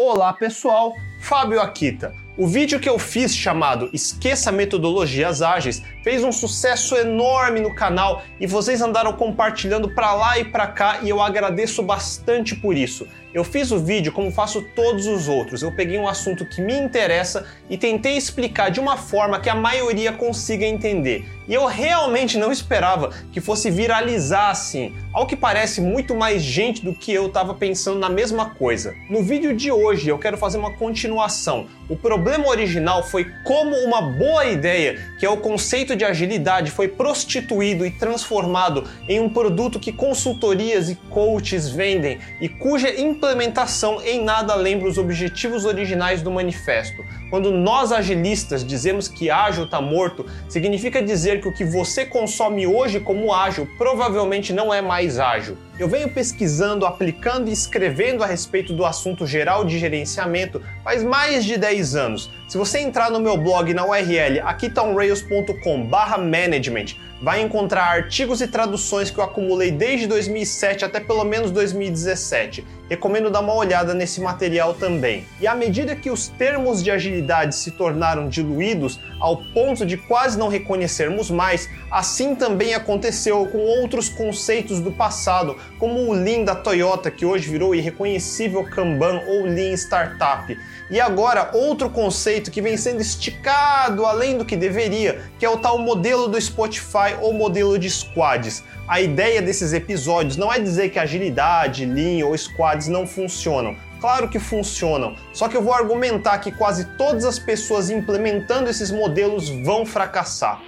Olá pessoal, Fábio Akita. O vídeo que eu fiz chamado Esqueça Metodologias Ágeis fez um sucesso enorme no canal e vocês andaram compartilhando para lá e para cá e eu agradeço bastante por isso. Eu fiz o vídeo como faço todos os outros. Eu peguei um assunto que me interessa e tentei explicar de uma forma que a maioria consiga entender. E eu realmente não esperava que fosse viralizar assim. Ao que parece, muito mais gente do que eu estava pensando na mesma coisa. No vídeo de hoje eu quero fazer uma continuação. O problema original foi como uma boa ideia, que é o conceito de agilidade, foi prostituído e transformado em um produto que consultorias e coaches vendem e cuja implementação em nada lembra os objetivos originais do manifesto. Quando nós agilistas dizemos que ágil está morto, significa dizer que o que você consome hoje como ágil provavelmente não é mais ágil. Eu venho pesquisando, aplicando e escrevendo a respeito do assunto geral de gerenciamento faz mais de 10 anos. Se você entrar no meu blog na URL aquitaunrails.com/management, vai encontrar artigos e traduções que eu acumulei desde 2007 até pelo menos 2017. Recomendo dar uma olhada nesse material também. E à medida que os termos de agilidade se tornaram diluídos ao ponto de quase não reconhecermos mais, assim também aconteceu com outros conceitos do passado, como o Lean da Toyota, que hoje virou irreconhecível Kanban ou Lean Startup. E agora, outro conceito que vem sendo esticado além do que deveria, que é o tal modelo do Spotify ou modelo de squads. A ideia desses episódios não é dizer que agilidade, Lean ou squads não funcionam. Claro que funcionam, só que eu vou argumentar que quase todas as pessoas implementando esses modelos vão fracassar.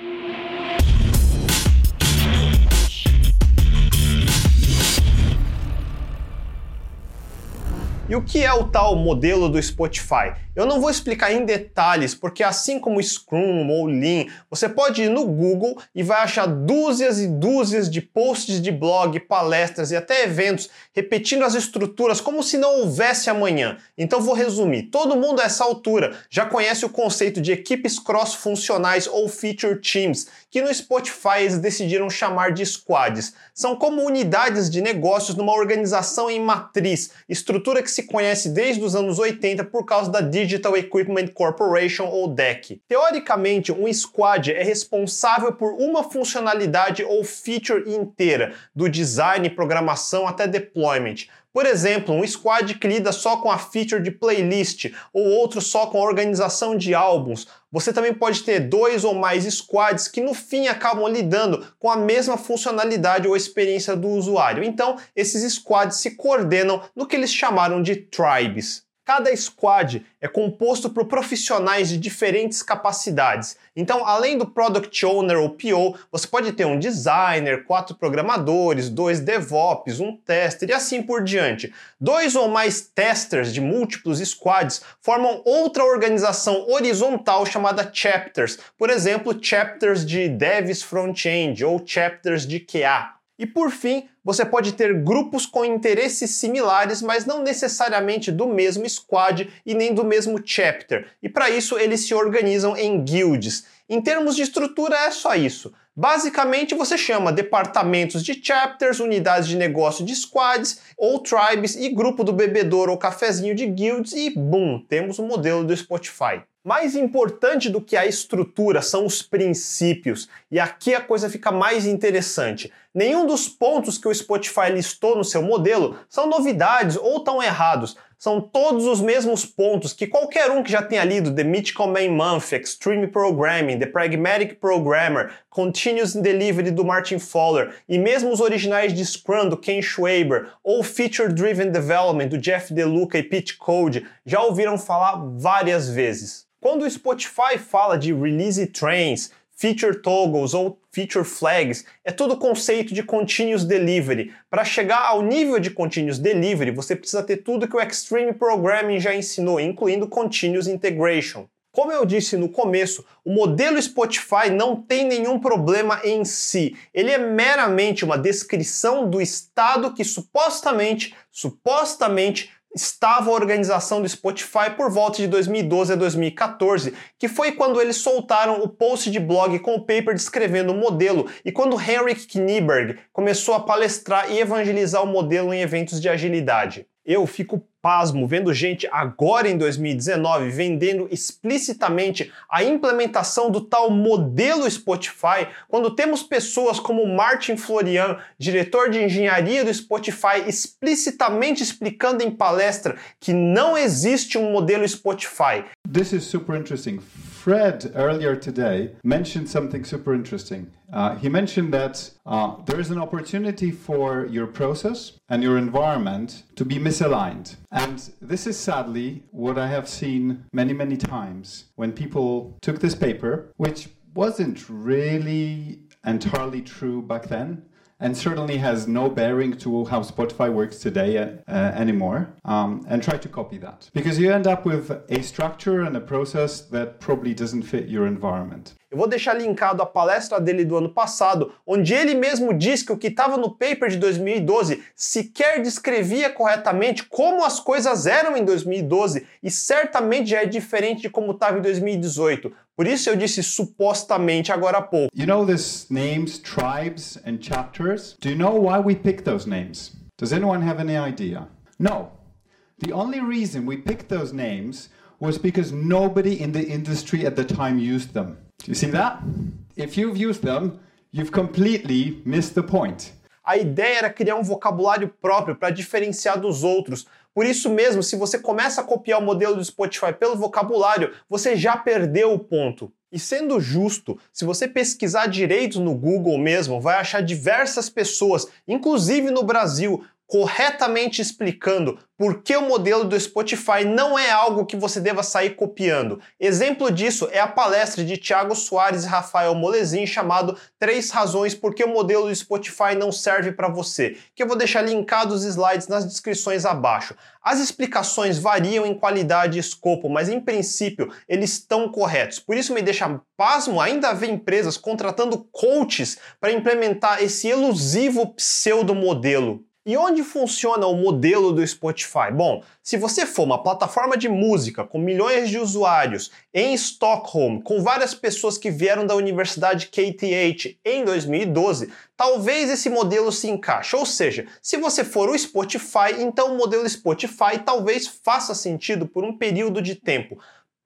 E o que é o tal modelo do Spotify? Eu não vou explicar em detalhes, porque assim como Scrum ou Lean, você pode ir no Google e vai achar dúzias e dúzias de posts de blog, palestras e até eventos repetindo as estruturas como se não houvesse amanhã. Então vou resumir. Todo mundo a essa altura já conhece o conceito de equipes cross-funcionais ou feature teams, que no Spotify eles decidiram chamar de squads. São como unidades de negócios numa organização em matriz, estrutura que se conhece desde os anos 80 por causa da Digital Equipment Corporation ou DEC. Teoricamente, um squad é responsável por uma funcionalidade ou feature inteira, do design, programação até deployment. Por exemplo, um squad que lida só com a feature de playlist ou outro só com a organização de álbuns. Você também pode ter dois ou mais squads que no fim acabam lidando com a mesma funcionalidade ou experiência do usuário. Então, esses squads se coordenam no que eles chamaram de tribes. Cada squad é composto por profissionais de diferentes capacidades. Então, além do Product Owner ou PO, você pode ter um designer, quatro programadores, dois DevOps, um tester e assim por diante. Dois ou mais testers de múltiplos squads formam outra organização horizontal chamada chapters. Por exemplo, chapters de Devs Front-End ou chapters de QA. E por fim, você pode ter grupos com interesses similares, mas não necessariamente do mesmo squad e nem do mesmo chapter. E para isso eles se organizam em guilds. Em termos de estrutura é só isso. Basicamente, você chama departamentos de chapters, unidades de negócio de squads ou tribes e grupo do bebedouro ou cafezinho de guilds e boom, temos o modelo do Spotify. Mais importante do que a estrutura são os princípios, e aqui a coisa fica mais interessante. Nenhum dos pontos que o Spotify listou no seu modelo são novidades ou tão errados. São todos os mesmos pontos que qualquer um que já tenha lido The Mythical Main Month, Extreme Programming, The Pragmatic Programmer, Continuous Delivery do Martin Fowler e mesmo os originais de Scrum do Ken Schwaber ou Feature Driven Development do Jeff DeLuca e Pete Code já ouviram falar várias vezes. Quando o Spotify fala de release trains, feature toggles ou feature flags, é todo conceito de continuous delivery. Para chegar ao nível de continuous delivery, você precisa ter tudo que o Extreme Programming já ensinou, incluindo continuous integration. Como eu disse no começo, o modelo Spotify não tem nenhum problema em si. Ele é meramente uma descrição do estado que supostamente, supostamente estava a organização do Spotify por volta de 2012 a 2014, que foi quando eles soltaram o post de blog com o paper descrevendo o modelo e quando Henrik Knieberg começou a palestrar e evangelizar o modelo em eventos de agilidade. Eu fico pasmo vendo gente agora em 2019 vendendo explicitamente a implementação do tal modelo Spotify, quando temos pessoas como Martin Florian, diretor de engenharia do Spotify, explicitamente explicando em palestra que não existe um modelo Spotify. This is super interesting. Fred earlier today mentioned something super interesting. Uh, he mentioned that uh, there is an opportunity for your process and your environment to be misaligned. And this is sadly what I have seen many, many times when people took this paper, which wasn't really entirely true back then and certainly has no bearing to how Spotify works today uh, anymore, um, and try to copy that. Because you end up with a structure and a process that probably doesn't fit your environment. Eu vou deixar linkado a palestra dele do ano passado, onde ele mesmo diz que o que estava no paper de 2012 sequer descrevia corretamente como as coisas eram em 2012 e certamente já é diferente de como estava em 2018. Por isso eu disse supostamente agora há pouco. You know these names, tribes and chapters? Do you know why we pick those names? Does anyone have any idea? No. The only reason we picked those names was because nobody in the industry at the time used them. You see that? If you've used them, you've completely missed the point. A ideia era criar um vocabulário próprio para diferenciar dos outros. Por isso mesmo, se você começa a copiar o modelo do Spotify pelo vocabulário, você já perdeu o ponto. E sendo justo, se você pesquisar direito no Google mesmo, vai achar diversas pessoas, inclusive no Brasil, corretamente explicando por que o modelo do Spotify não é algo que você deva sair copiando. Exemplo disso é a palestra de Thiago Soares e Rafael Molezin chamado Três Razões por que o modelo do Spotify não serve para você, que eu vou deixar linkado os slides nas descrições abaixo. As explicações variam em qualidade e escopo, mas em princípio eles estão corretos. Por isso me deixa pasmo ainda ver empresas contratando coaches para implementar esse elusivo pseudo modelo. E onde funciona o modelo do Spotify? Bom, se você for uma plataforma de música com milhões de usuários em Stockholm, com várias pessoas que vieram da Universidade KTH em 2012, talvez esse modelo se encaixe. Ou seja, se você for o Spotify, então o modelo Spotify talvez faça sentido por um período de tempo.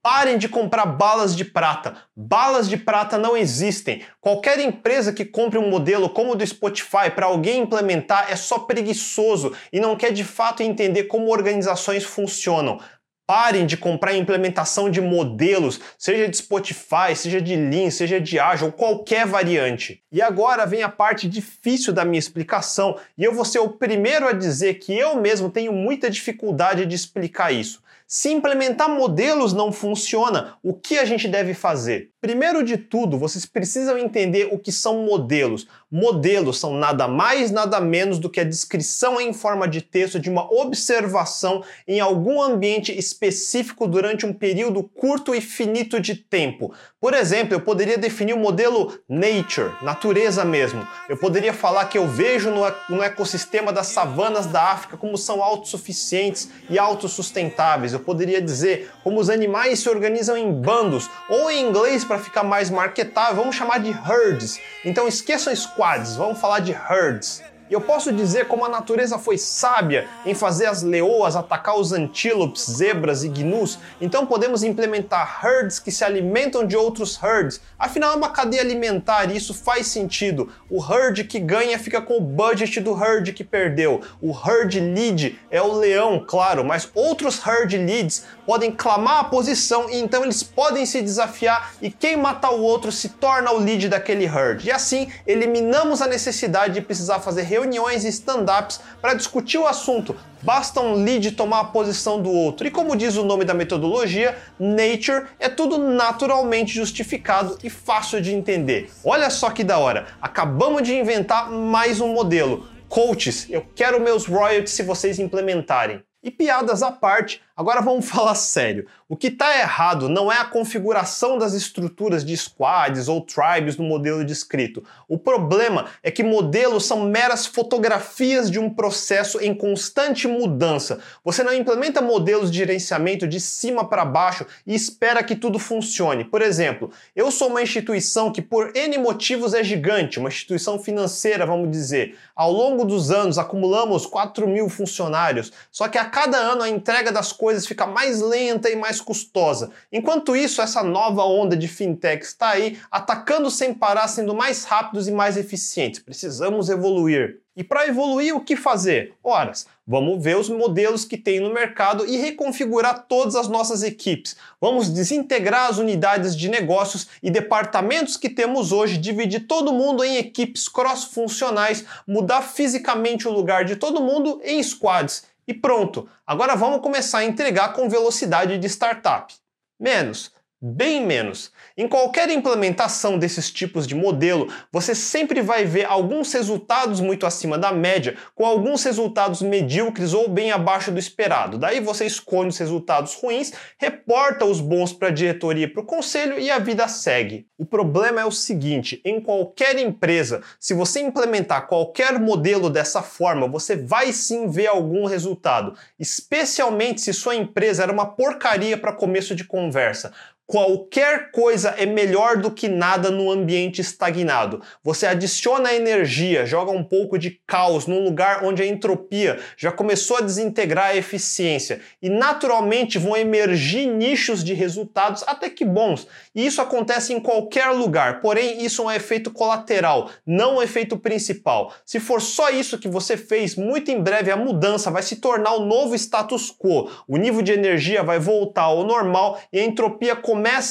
Parem de comprar balas de prata. Balas de prata não existem. Qualquer empresa que compre um modelo como o do Spotify para alguém implementar é só preguiçoso e não quer de fato entender como organizações funcionam. Parem de comprar implementação de modelos, seja de Spotify, seja de Lean, seja de Agile, qualquer variante. E agora vem a parte difícil da minha explicação, e eu vou ser o primeiro a dizer que eu mesmo tenho muita dificuldade de explicar isso. Se implementar modelos não funciona, o que a gente deve fazer? Primeiro de tudo, vocês precisam entender o que são modelos. Modelos são nada mais, nada menos do que a descrição em forma de texto de uma observação em algum ambiente específico durante um período curto e finito de tempo. Por exemplo, eu poderia definir o modelo nature, natureza mesmo. Eu poderia falar que eu vejo no ecossistema das savanas da África como são autossuficientes e autossustentáveis. Eu poderia dizer como os animais se organizam em bandos, ou em inglês, para ficar mais marketável, vamos chamar de herds. Então esqueçam squads, vamos falar de herds. E eu posso dizer como a natureza foi sábia em fazer as leoas atacar os antílopes, zebras e gnus, então podemos implementar herds que se alimentam de outros herds. Afinal, é uma cadeia alimentar e isso faz sentido. O herd que ganha fica com o budget do herd que perdeu. O herd lead é o leão, claro, mas outros herd leads podem clamar a posição e então eles podem se desafiar e quem matar o outro se torna o lead daquele herd. E assim eliminamos a necessidade de precisar fazer reuniões e stand-ups para discutir o assunto. Basta um lead tomar a posição do outro. E como diz o nome da metodologia, Nature é tudo naturalmente justificado e fácil de entender. Olha só que da hora! Acabamos de inventar mais um modelo. Coaches, eu quero meus royalties se vocês implementarem. E piadas à parte, Agora vamos falar sério. O que está errado não é a configuração das estruturas de squads ou tribes no modelo descrito. O problema é que modelos são meras fotografias de um processo em constante mudança. Você não implementa modelos de gerenciamento de cima para baixo e espera que tudo funcione. Por exemplo, eu sou uma instituição que por N motivos é gigante, uma instituição financeira, vamos dizer. Ao longo dos anos acumulamos 4 mil funcionários, só que a cada ano a entrega das coisas fica mais lenta e mais custosa. Enquanto isso, essa nova onda de fintech está aí, atacando sem parar, sendo mais rápidos e mais eficientes. Precisamos evoluir. E para evoluir, o que fazer? Horas, vamos ver os modelos que tem no mercado e reconfigurar todas as nossas equipes. Vamos desintegrar as unidades de negócios e departamentos que temos hoje, dividir todo mundo em equipes cross-funcionais, mudar fisicamente o lugar de todo mundo em squads e pronto, agora vamos começar a entregar com velocidade de startup. Menos, bem menos. Em qualquer implementação desses tipos de modelo, você sempre vai ver alguns resultados muito acima da média, com alguns resultados medíocres ou bem abaixo do esperado. Daí você escolhe os resultados ruins, reporta os bons para a diretoria e para o conselho e a vida segue. O problema é o seguinte: em qualquer empresa, se você implementar qualquer modelo dessa forma, você vai sim ver algum resultado, especialmente se sua empresa era uma porcaria para começo de conversa. Qualquer coisa é melhor do que nada no ambiente estagnado. Você adiciona energia, joga um pouco de caos num lugar onde a entropia já começou a desintegrar a eficiência e naturalmente vão emergir nichos de resultados até que bons. E isso acontece em qualquer lugar, porém isso é um efeito colateral, não um efeito principal. Se for só isso que você fez, muito em breve a mudança vai se tornar o novo status quo. O nível de energia vai voltar ao normal e a entropia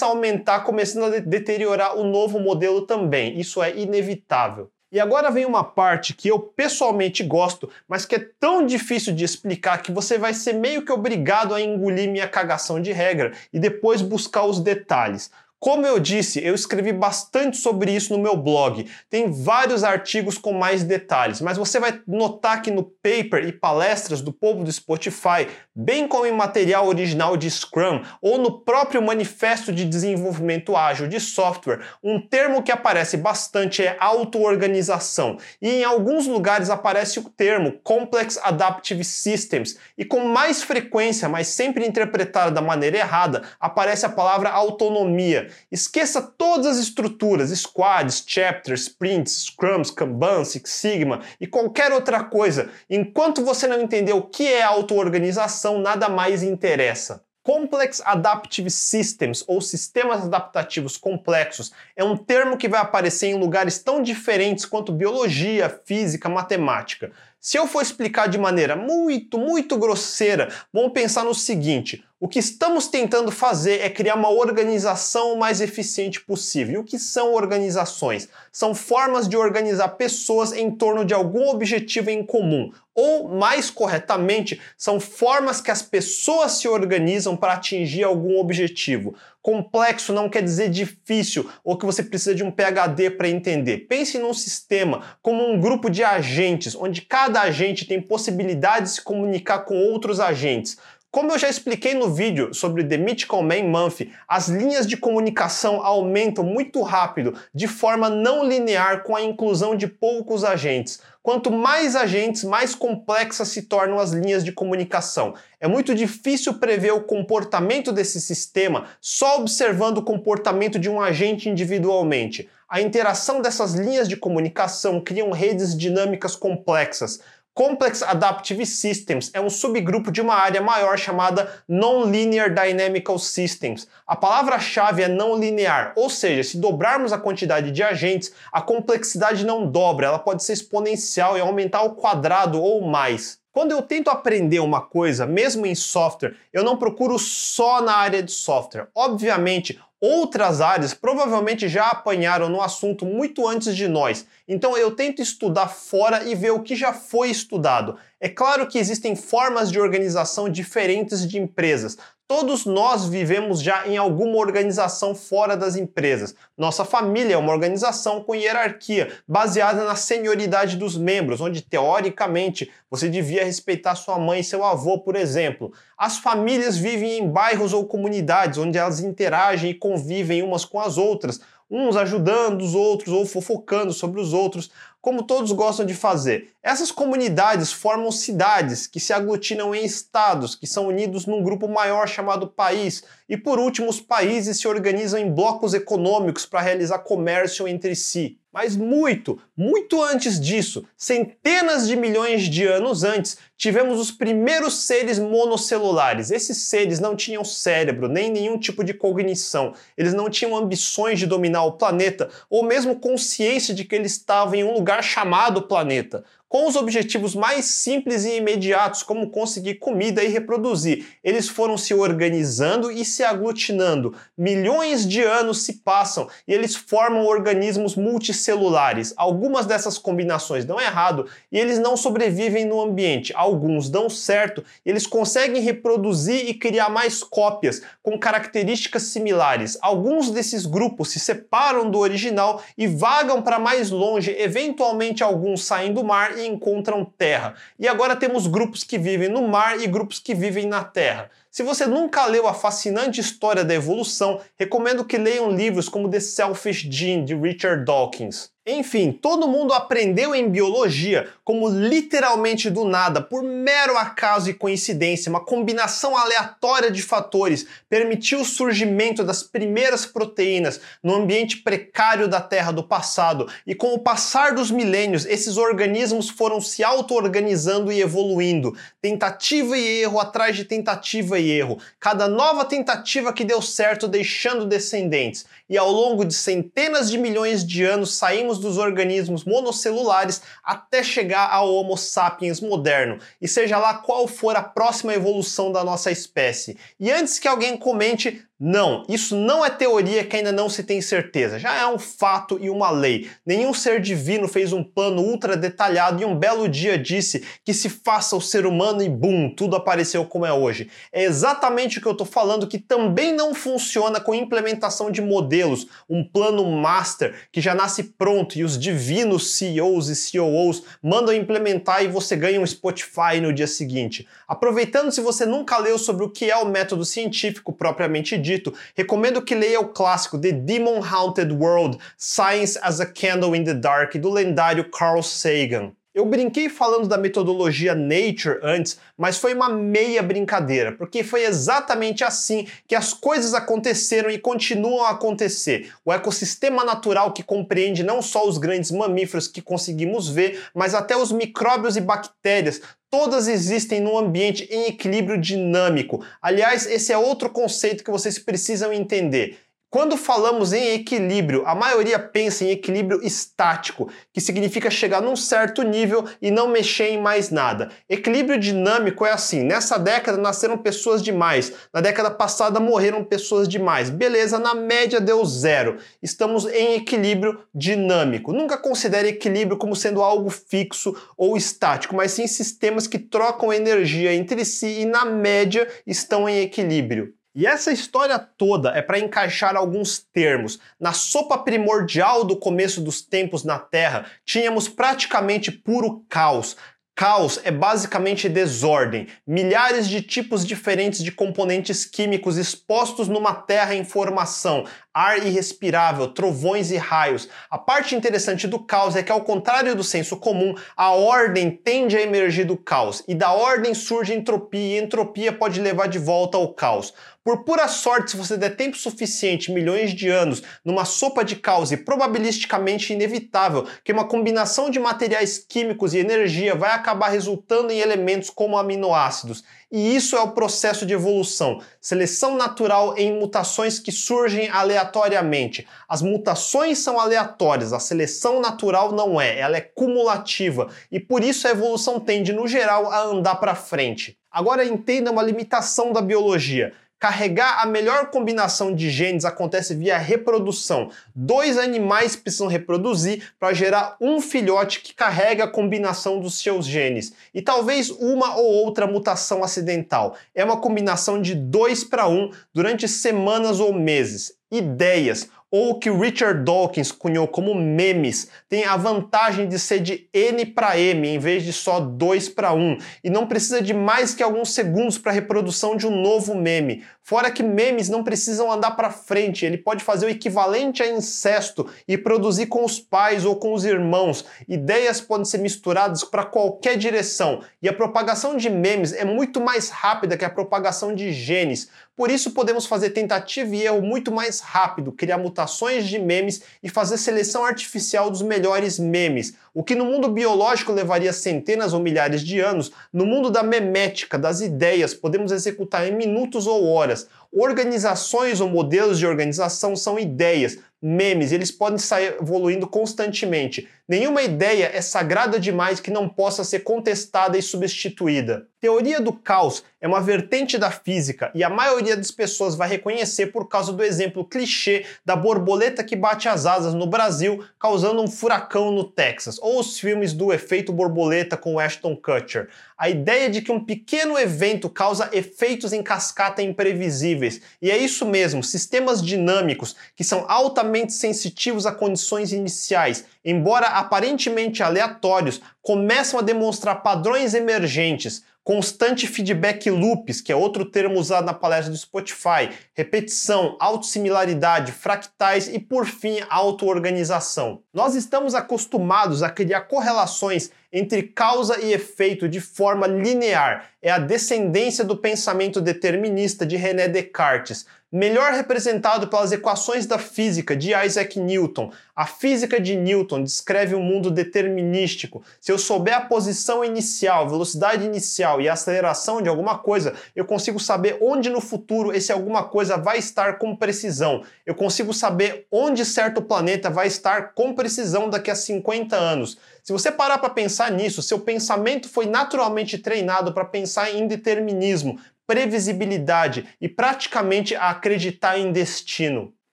a aumentar, começando a deteriorar o novo modelo também. Isso é inevitável. E agora vem uma parte que eu pessoalmente gosto, mas que é tão difícil de explicar que você vai ser meio que obrigado a engolir minha cagação de regra e depois buscar os detalhes. Como eu disse, eu escrevi bastante sobre isso no meu blog. Tem vários artigos com mais detalhes, mas você vai notar que no paper e palestras do povo do Spotify, bem como em material original de Scrum ou no próprio manifesto de desenvolvimento ágil de software, um termo que aparece bastante é auto-organização. E em alguns lugares aparece o termo Complex Adaptive Systems, e com mais frequência, mas sempre interpretada da maneira errada, aparece a palavra autonomia. Esqueça todas as estruturas, squads, chapters, sprints, scrums, kanban, six sigma e qualquer outra coisa. Enquanto você não entender o que é auto-organização, nada mais interessa. Complex Adaptive Systems, ou sistemas adaptativos complexos, é um termo que vai aparecer em lugares tão diferentes quanto biologia, física, matemática. Se eu for explicar de maneira muito, muito grosseira, vamos pensar no seguinte: o que estamos tentando fazer é criar uma organização o mais eficiente possível. E o que são organizações? São formas de organizar pessoas em torno de algum objetivo em comum. Ou, mais corretamente, são formas que as pessoas se organizam para atingir algum objetivo. Complexo não quer dizer difícil ou que você precisa de um PhD para entender. Pense num sistema como um grupo de agentes, onde cada agente tem possibilidade de se comunicar com outros agentes. Como eu já expliquei no vídeo sobre The Mythical Man Month, as linhas de comunicação aumentam muito rápido, de forma não linear, com a inclusão de poucos agentes. Quanto mais agentes, mais complexas se tornam as linhas de comunicação. É muito difícil prever o comportamento desse sistema só observando o comportamento de um agente individualmente. A interação dessas linhas de comunicação criam redes dinâmicas complexas. Complex Adaptive Systems é um subgrupo de uma área maior chamada Non-Linear Dynamical Systems. A palavra-chave é não linear, ou seja, se dobrarmos a quantidade de agentes, a complexidade não dobra, ela pode ser exponencial e aumentar ao quadrado ou mais. Quando eu tento aprender uma coisa, mesmo em software, eu não procuro só na área de software. Obviamente, outras áreas provavelmente já apanharam no assunto muito antes de nós. Então eu tento estudar fora e ver o que já foi estudado. É claro que existem formas de organização diferentes de empresas. Todos nós vivemos já em alguma organização fora das empresas. Nossa família é uma organização com hierarquia, baseada na senioridade dos membros, onde teoricamente você devia respeitar sua mãe e seu avô, por exemplo. As famílias vivem em bairros ou comunidades onde elas interagem e convivem umas com as outras, uns ajudando os outros ou fofocando sobre os outros como todos gostam de fazer. Essas comunidades formam cidades que se aglutinam em estados, que são unidos num grupo maior chamado país. E por último, os países se organizam em blocos econômicos para realizar comércio entre si. Mas muito, muito antes disso, centenas de milhões de anos antes, tivemos os primeiros seres monocelulares. Esses seres não tinham cérebro, nem nenhum tipo de cognição. Eles não tinham ambições de dominar o planeta, ou mesmo consciência de que eles estavam em um lugar chamado planeta com os objetivos mais simples e imediatos, como conseguir comida e reproduzir. Eles foram se organizando e se aglutinando. Milhões de anos se passam e eles formam organismos multicelulares. Algumas dessas combinações dão errado e eles não sobrevivem no ambiente. Alguns dão certo e eles conseguem reproduzir e criar mais cópias com características similares. Alguns desses grupos se separam do original e vagam para mais longe, eventualmente alguns saem do mar e encontram terra. E agora temos grupos que vivem no mar e grupos que vivem na terra. Se você nunca leu a fascinante história da evolução, recomendo que leiam livros como The Selfish Gene de Richard Dawkins. Enfim, todo mundo aprendeu em biologia como literalmente do nada, por mero acaso e coincidência, uma combinação aleatória de fatores permitiu o surgimento das primeiras proteínas no ambiente precário da Terra do passado, e com o passar dos milênios, esses organismos foram se auto-organizando e evoluindo, tentativa e erro atrás de tentativa e erro, cada nova tentativa que deu certo deixando descendentes, e ao longo de centenas de milhões de anos saímos dos organismos monocelulares até chegar ao Homo sapiens moderno, e seja lá qual for a próxima evolução da nossa espécie. E antes que alguém comente, não, isso não é teoria que ainda não se tem certeza, já é um fato e uma lei. Nenhum ser divino fez um plano ultra detalhado e um belo dia disse que se faça o ser humano e bum, tudo apareceu como é hoje. É exatamente o que eu estou falando que também não funciona com implementação de modelos, um plano master que já nasce pronto e os divinos CEOs e COOs mandam implementar e você ganha um Spotify no dia seguinte. Aproveitando se você nunca leu sobre o que é o método científico propriamente dito, dito, recomendo que leia o clássico The Demon Haunted World Science as a Candle in the Dark, do lendário Carl Sagan. Eu brinquei falando da metodologia Nature antes, mas foi uma meia brincadeira, porque foi exatamente assim que as coisas aconteceram e continuam a acontecer. O ecossistema natural que compreende não só os grandes mamíferos que conseguimos ver, mas até os micróbios e bactérias, todas existem num ambiente em equilíbrio dinâmico. Aliás, esse é outro conceito que vocês precisam entender. Quando falamos em equilíbrio, a maioria pensa em equilíbrio estático, que significa chegar num certo nível e não mexer em mais nada. Equilíbrio dinâmico é assim: nessa década nasceram pessoas demais, na década passada morreram pessoas demais. Beleza, na média deu zero. Estamos em equilíbrio dinâmico. Nunca considere equilíbrio como sendo algo fixo ou estático, mas sim sistemas que trocam energia entre si e, na média, estão em equilíbrio. E essa história toda é para encaixar alguns termos. Na sopa primordial do começo dos tempos na Terra, tínhamos praticamente puro caos. Caos é basicamente desordem, milhares de tipos diferentes de componentes químicos expostos numa terra em formação, ar irrespirável, trovões e raios. A parte interessante do caos é que, ao contrário do senso comum, a ordem tende a emergir do caos, e da ordem surge entropia, e entropia pode levar de volta ao caos. Por pura sorte, se você der tempo suficiente, milhões de anos, numa sopa de caos e probabilisticamente inevitável que uma combinação de materiais químicos e energia vai acabar resultando em elementos como aminoácidos. E isso é o processo de evolução, seleção natural em mutações que surgem aleatoriamente. As mutações são aleatórias, a seleção natural não é, ela é cumulativa e por isso a evolução tende, no geral, a andar para frente. Agora entenda uma limitação da biologia. Carregar a melhor combinação de genes acontece via reprodução. Dois animais precisam reproduzir para gerar um filhote que carrega a combinação dos seus genes. E talvez uma ou outra mutação acidental. É uma combinação de 2 para 1 um durante semanas ou meses. Ideias ou o que Richard Dawkins cunhou como memes, tem a vantagem de ser de N para M em vez de só 2 para 1 e não precisa de mais que alguns segundos para a reprodução de um novo meme. Fora que memes não precisam andar para frente, ele pode fazer o equivalente a incesto e produzir com os pais ou com os irmãos. Ideias podem ser misturadas para qualquer direção e a propagação de memes é muito mais rápida que a propagação de genes. Por isso podemos fazer tentativa e erro muito mais rápido, criar mutações de memes e fazer seleção artificial dos melhores memes. O que no mundo biológico levaria centenas ou milhares de anos, no mundo da memética, das ideias, podemos executar em minutos ou horas. Organizações ou modelos de organização são ideias, memes, eles podem sair evoluindo constantemente. Nenhuma ideia é sagrada demais que não possa ser contestada e substituída. Teoria do caos é uma vertente da física e a maioria das pessoas vai reconhecer por causa do exemplo clichê da borboleta que bate as asas no Brasil, causando um furacão no Texas, ou os filmes do efeito borboleta com Ashton Kutcher. A ideia de que um pequeno evento causa efeitos em cascata imprevisíveis. E é isso mesmo, sistemas dinâmicos que são altamente sensitivos a condições iniciais embora aparentemente aleatórios, começam a demonstrar padrões emergentes, constante feedback loops, que é outro termo usado na palestra do Spotify, repetição, autossimilaridade, fractais e, por fim, autoorganização. Nós estamos acostumados a criar correlações entre causa e efeito de forma linear. É a descendência do pensamento determinista de René Descartes, melhor representado pelas equações da física de Isaac Newton. A física de Newton descreve um mundo determinístico. Se eu souber a posição inicial, velocidade inicial e aceleração de alguma coisa, eu consigo saber onde no futuro esse alguma coisa vai estar com precisão. Eu consigo saber onde certo planeta vai estar com precisão daqui a 50 anos. Se você parar para pensar nisso, seu pensamento foi naturalmente treinado para pensar em determinismo, previsibilidade e praticamente a acreditar em destino.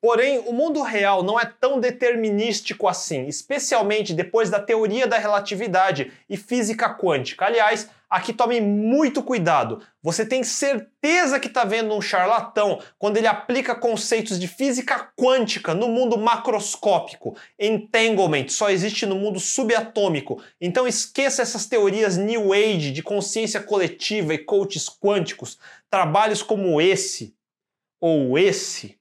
Porém, o mundo real não é tão determinístico assim, especialmente depois da teoria da relatividade e física quântica. Aliás, aqui tome muito cuidado. Você tem certeza que está vendo um charlatão quando ele aplica conceitos de física quântica no mundo macroscópico. Entanglement só existe no mundo subatômico. Então esqueça essas teorias New Age de consciência coletiva e coaches quânticos. Trabalhos como esse ou esse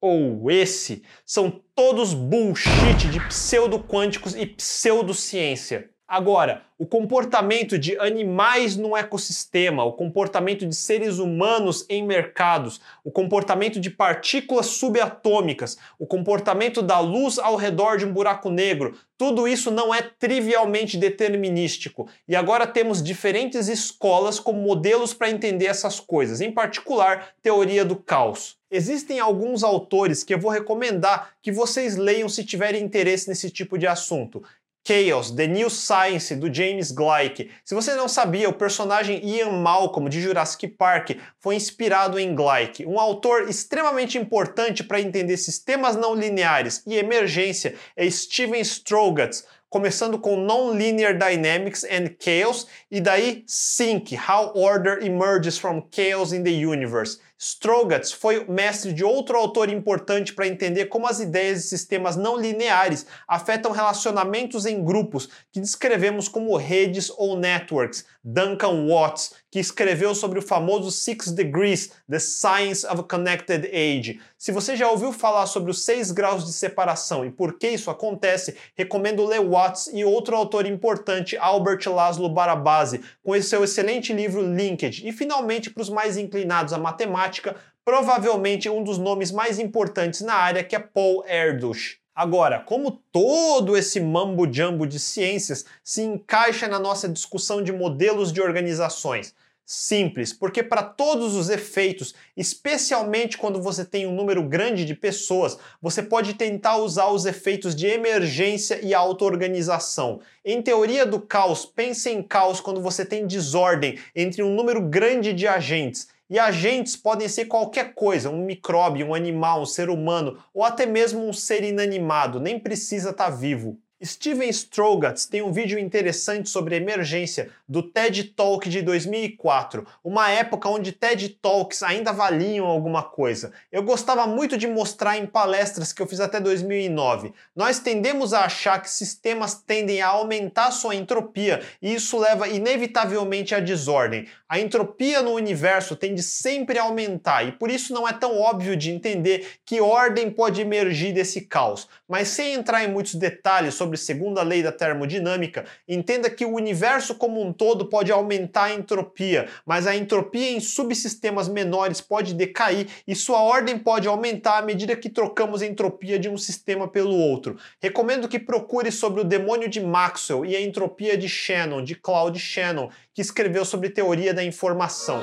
ou esse são todos bullshit de pseudo-quânticos e pseudociência. Agora, o comportamento de animais no ecossistema, o comportamento de seres humanos em mercados, o comportamento de partículas subatômicas, o comportamento da luz ao redor de um buraco negro, tudo isso não é trivialmente determinístico. E agora temos diferentes escolas como modelos para entender essas coisas, em particular, teoria do caos. Existem alguns autores que eu vou recomendar que vocês leiam se tiverem interesse nesse tipo de assunto. Chaos, The New Science, do James Gleick. Se você não sabia, o personagem Ian Malcolm, de Jurassic Park, foi inspirado em Gleick, um autor extremamente importante para entender sistemas não lineares e emergência é Steven Strogatz, começando com Nonlinear Dynamics and Chaos, e daí Sync, How Order Emerges from Chaos in the Universe. Strogatz foi mestre de outro autor importante para entender como as ideias de sistemas não lineares afetam relacionamentos em grupos que descrevemos como redes ou networks. Duncan Watts, que escreveu sobre o famoso Six Degrees, The Science of Connected Age. Se você já ouviu falar sobre os seis graus de separação e por que isso acontece, recomendo ler Watts e outro autor importante, Albert Laszlo Barabasi, com seu excelente livro Linkage. E finalmente, para os mais inclinados à matemática, provavelmente um dos nomes mais importantes na área, que é Paul Erdős. Agora, como todo esse mambo-jambo de ciências se encaixa na nossa discussão de modelos de organizações? simples, porque para todos os efeitos, especialmente quando você tem um número grande de pessoas, você pode tentar usar os efeitos de emergência e auto-organização. Em teoria do caos, pense em caos quando você tem desordem entre um número grande de agentes. E agentes podem ser qualquer coisa, um micróbio, um animal, um ser humano ou até mesmo um ser inanimado, nem precisa estar tá vivo. Steven Strogatz tem um vídeo interessante sobre emergência do TED Talk de 2004, uma época onde TED Talks ainda valiam alguma coisa. Eu gostava muito de mostrar em palestras que eu fiz até 2009. Nós tendemos a achar que sistemas tendem a aumentar sua entropia e isso leva inevitavelmente à desordem. A entropia no universo tende sempre a aumentar e por isso não é tão óbvio de entender que ordem pode emergir desse caos. Mas sem entrar em muitos detalhes sobre sobre segunda lei da termodinâmica, entenda que o universo como um todo pode aumentar a entropia, mas a entropia em subsistemas menores pode decair e sua ordem pode aumentar à medida que trocamos a entropia de um sistema pelo outro. Recomendo que procure sobre o demônio de Maxwell e a entropia de Shannon, de Claude Shannon, que escreveu sobre teoria da informação.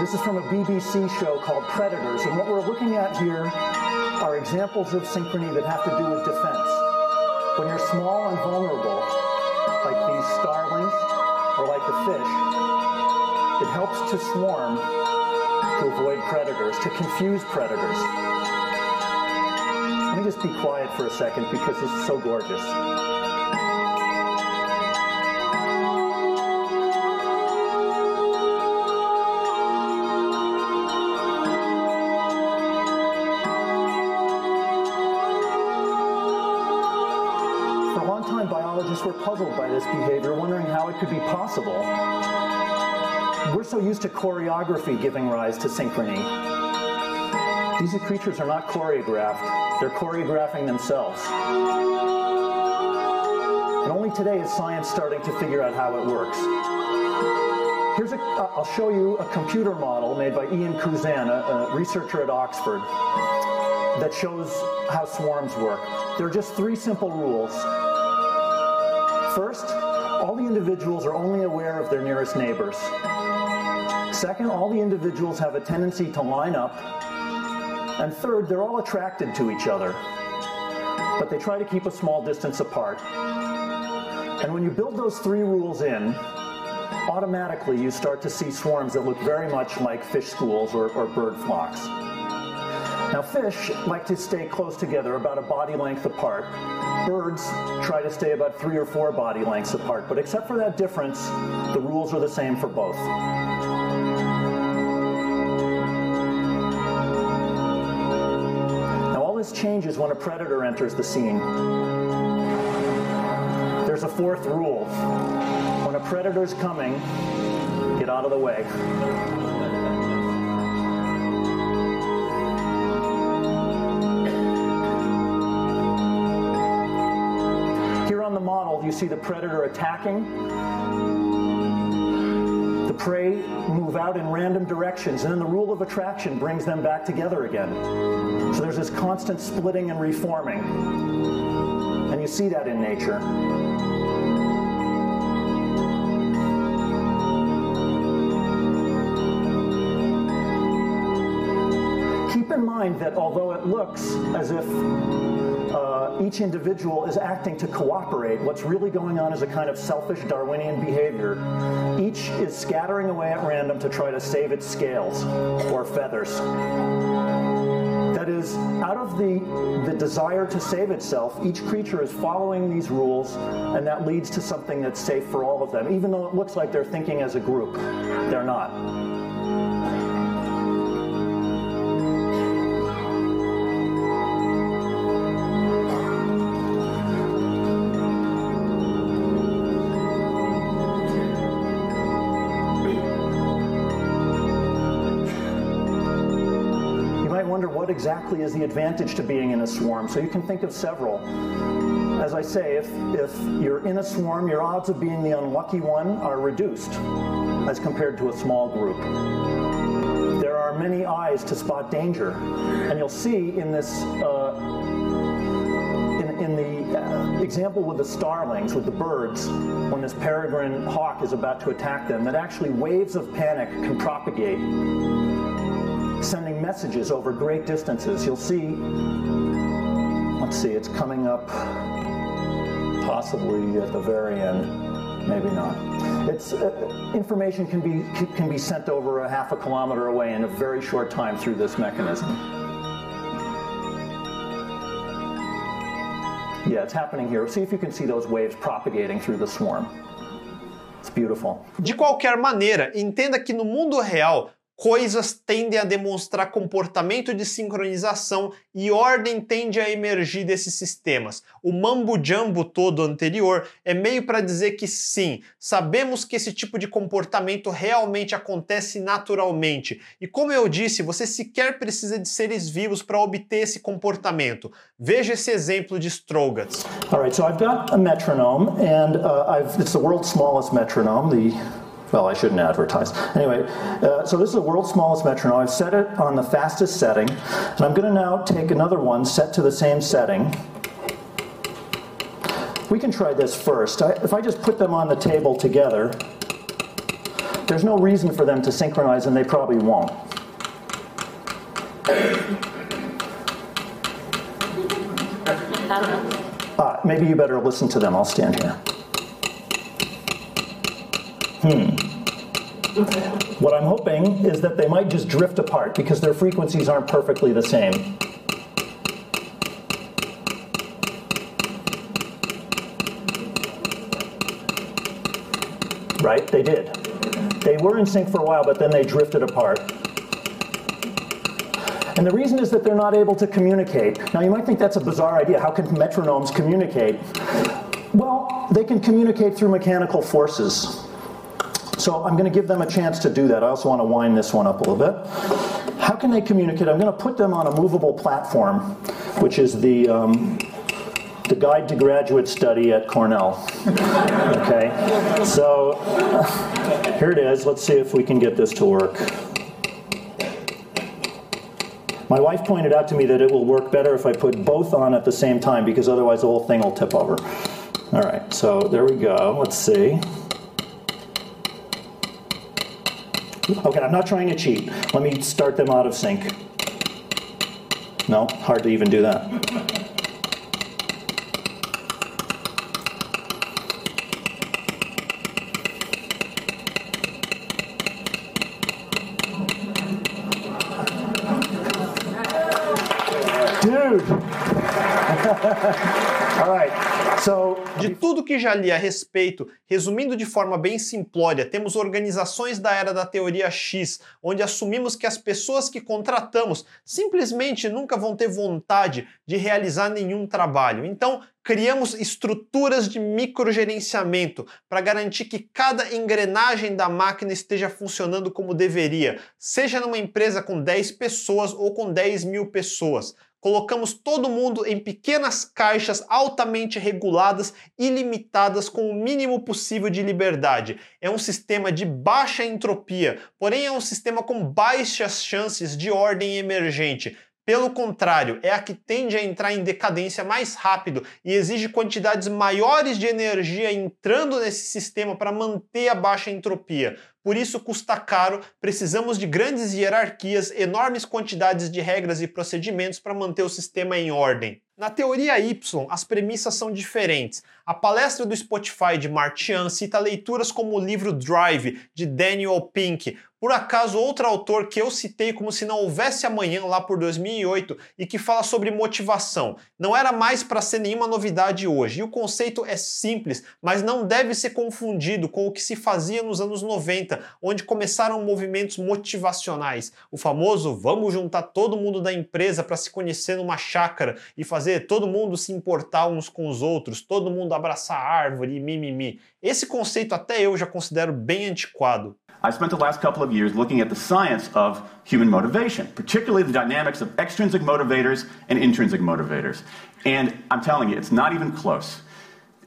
This is from a BBC show called Predators, and what we're looking at here are examples of synchrony that have to do with defense. When you're small and vulnerable, like these starlings or like the fish, it helps to swarm to avoid predators, to confuse predators. Let me just be quiet for a second because this is so gorgeous. Puzzled by this behavior, wondering how it could be possible. We're so used to choreography giving rise to synchrony. These creatures are not choreographed, they're choreographing themselves. And only today is science starting to figure out how it works. Here's a, uh, I'll show you a computer model made by Ian Kuzan, a, a researcher at Oxford, that shows how swarms work. There are just three simple rules. First, all the individuals are only aware of their nearest neighbors. Second, all the individuals have a tendency to line up. And third, they're all attracted to each other, but they try to keep a small distance apart. And when you build those three rules in, automatically you start to see swarms that look very much like fish schools or, or bird flocks. Now, fish like to stay close together, about a body length apart. Birds try to stay about three or four body lengths apart, but except for that difference, the rules are the same for both. Now, all this changes when a predator enters the scene. There's a fourth rule. When a predator's coming, get out of the way. You see the predator attacking. The prey move out in random directions, and then the rule of attraction brings them back together again. So there's this constant splitting and reforming. And you see that in nature. Mind that although it looks as if uh, each individual is acting to cooperate. What's really going on is a kind of selfish Darwinian behavior. Each is scattering away at random to try to save its scales or feathers. That is, out of the, the desire to save itself, each creature is following these rules, and that leads to something that's safe for all of them, even though it looks like they're thinking as a group. They're not. What exactly is the advantage to being in a swarm. So you can think of several. As I say, if, if you're in a swarm, your odds of being the unlucky one are reduced as compared to a small group. There are many eyes to spot danger. And you'll see in this uh, in the uh, example with the starlings, with the birds, when this peregrine hawk is about to attack them, that actually waves of panic can propagate sending messages over great distances. You'll see, let's see, it's coming up possibly at the very end. maybe not. It's uh, information can be can be sent over a half a kilometer away in a very short time through this mechanism. Yeah, it's happening here. See if you can see those waves propagating through the swarm. It's beautiful. De qualquer maneira, entenda que no mundo real coisas tendem a demonstrar comportamento de sincronização e ordem tende a emergir desses sistemas. O mambo jumbo todo anterior é meio para dizer que sim, sabemos que esse tipo de comportamento realmente acontece naturalmente. E como eu disse, você sequer precisa de seres vivos para obter esse comportamento. Veja esse exemplo de Strogatz. All right, so I've got a metronome and uh, I've, it's the world's smallest metronome, the well, I shouldn't advertise. Anyway, uh, so this is the world's smallest metronome. I've set it on the fastest setting, and I'm going to now take another one set to the same setting. We can try this first. I, if I just put them on the table together, there's no reason for them to synchronize, and they probably won't. Uh, maybe you better listen to them. I'll stand here. Hmm. What I'm hoping is that they might just drift apart because their frequencies aren't perfectly the same. Right? They did. They were in sync for a while, but then they drifted apart. And the reason is that they're not able to communicate. Now, you might think that's a bizarre idea. How can metronomes communicate? Well, they can communicate through mechanical forces. So I'm going to give them a chance to do that. I also want to wind this one up a little bit. How can they communicate? I'm going to put them on a movable platform, which is the um, the guide to graduate study at Cornell. Okay, so here it is. Let's see if we can get this to work. My wife pointed out to me that it will work better if I put both on at the same time because otherwise the whole thing will tip over. All right, so there we go. Let's see. Okay, I'm not trying to cheat. Let me start them out of sync. No, hard to even do that. De tudo que já li a respeito, resumindo de forma bem simplória, temos organizações da era da teoria X, onde assumimos que as pessoas que contratamos simplesmente nunca vão ter vontade de realizar nenhum trabalho. Então, criamos estruturas de microgerenciamento para garantir que cada engrenagem da máquina esteja funcionando como deveria, seja numa empresa com 10 pessoas ou com 10 mil pessoas colocamos todo mundo em pequenas caixas altamente reguladas e limitadas com o mínimo possível de liberdade. É um sistema de baixa entropia, porém é um sistema com baixas chances de ordem emergente. Pelo contrário, é a que tende a entrar em decadência mais rápido e exige quantidades maiores de energia entrando nesse sistema para manter a baixa entropia. Por isso custa caro, precisamos de grandes hierarquias, enormes quantidades de regras e procedimentos para manter o sistema em ordem. Na teoria Y, as premissas são diferentes. A palestra do Spotify de Martian cita leituras como o livro Drive, de Daniel Pink, por acaso, outro autor que eu citei como se não houvesse amanhã lá por 2008 e que fala sobre motivação. Não era mais para ser nenhuma novidade hoje. E o conceito é simples, mas não deve ser confundido com o que se fazia nos anos 90, onde começaram movimentos motivacionais. O famoso vamos juntar todo mundo da empresa para se conhecer numa chácara e fazer todo mundo se importar uns com os outros, todo mundo abraçar a árvore mimimi. Esse conceito até eu já considero bem antiquado. I've spent the last couple of years looking at the science of human motivation, particularly the dynamics of extrinsic motivators and intrinsic motivators. And I'm telling you, it's not even close.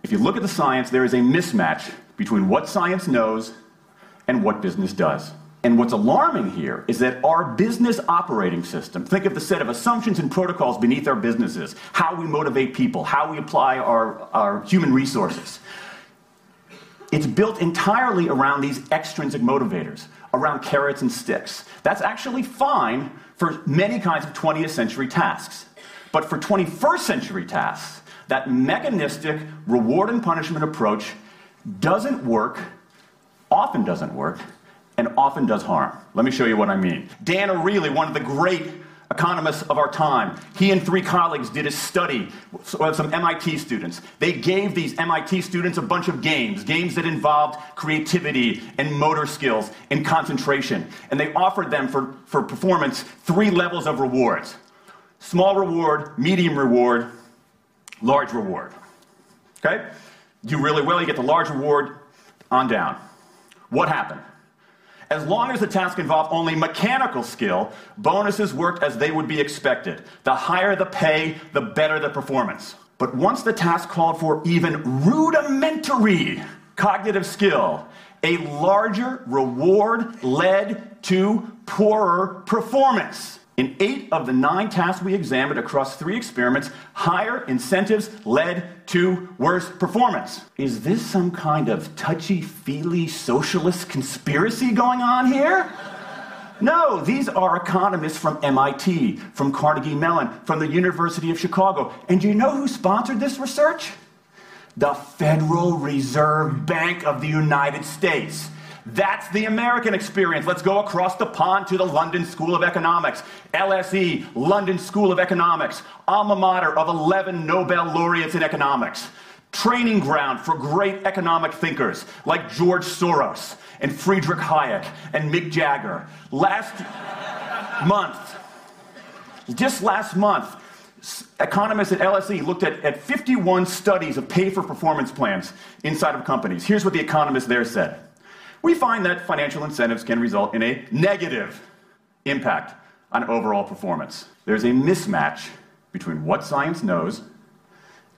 If you look at the science, there is a mismatch between what science knows and what business does. And what's alarming here is that our business operating system, think of the set of assumptions and protocols beneath our businesses, how we motivate people, how we apply our, our human resources. It's built entirely around these extrinsic motivators, around carrots and sticks. That's actually fine for many kinds of 20th century tasks. But for 21st century tasks, that mechanistic reward and punishment approach doesn't work, often doesn't work, and often does harm. Let me show you what I mean. Dan Ariely, one of the great economists of our time, he and three colleagues did a study of some MIT students. They gave these MIT students a bunch of games, games that involved creativity and motor skills and concentration. And they offered them for, for performance three levels of rewards small reward, medium reward, large reward. Okay? Do really well, you get the large reward on down. What happened? As long as the task involved only mechanical skill, bonuses worked as they would be expected. The higher the pay, the better the performance. But once the task called for even rudimentary cognitive skill, a larger reward led to poorer performance. In eight of the nine tasks we examined across three experiments, higher incentives led to worse performance. Is this some kind of touchy feely socialist conspiracy going on here? No, these are economists from MIT, from Carnegie Mellon, from the University of Chicago. And do you know who sponsored this research? The Federal Reserve Bank of the United States. That's the American experience. Let's go across the pond to the London School of Economics. LSE, London School of Economics, alma mater of 11 Nobel laureates in economics. Training ground for great economic thinkers like George Soros and Friedrich Hayek and Mick Jagger. Last month, just last month, economists at LSE looked at, at 51 studies of pay for performance plans inside of companies. Here's what the economists there said we find that financial incentives can result in a negative impact on overall performance. There's a mismatch between what science knows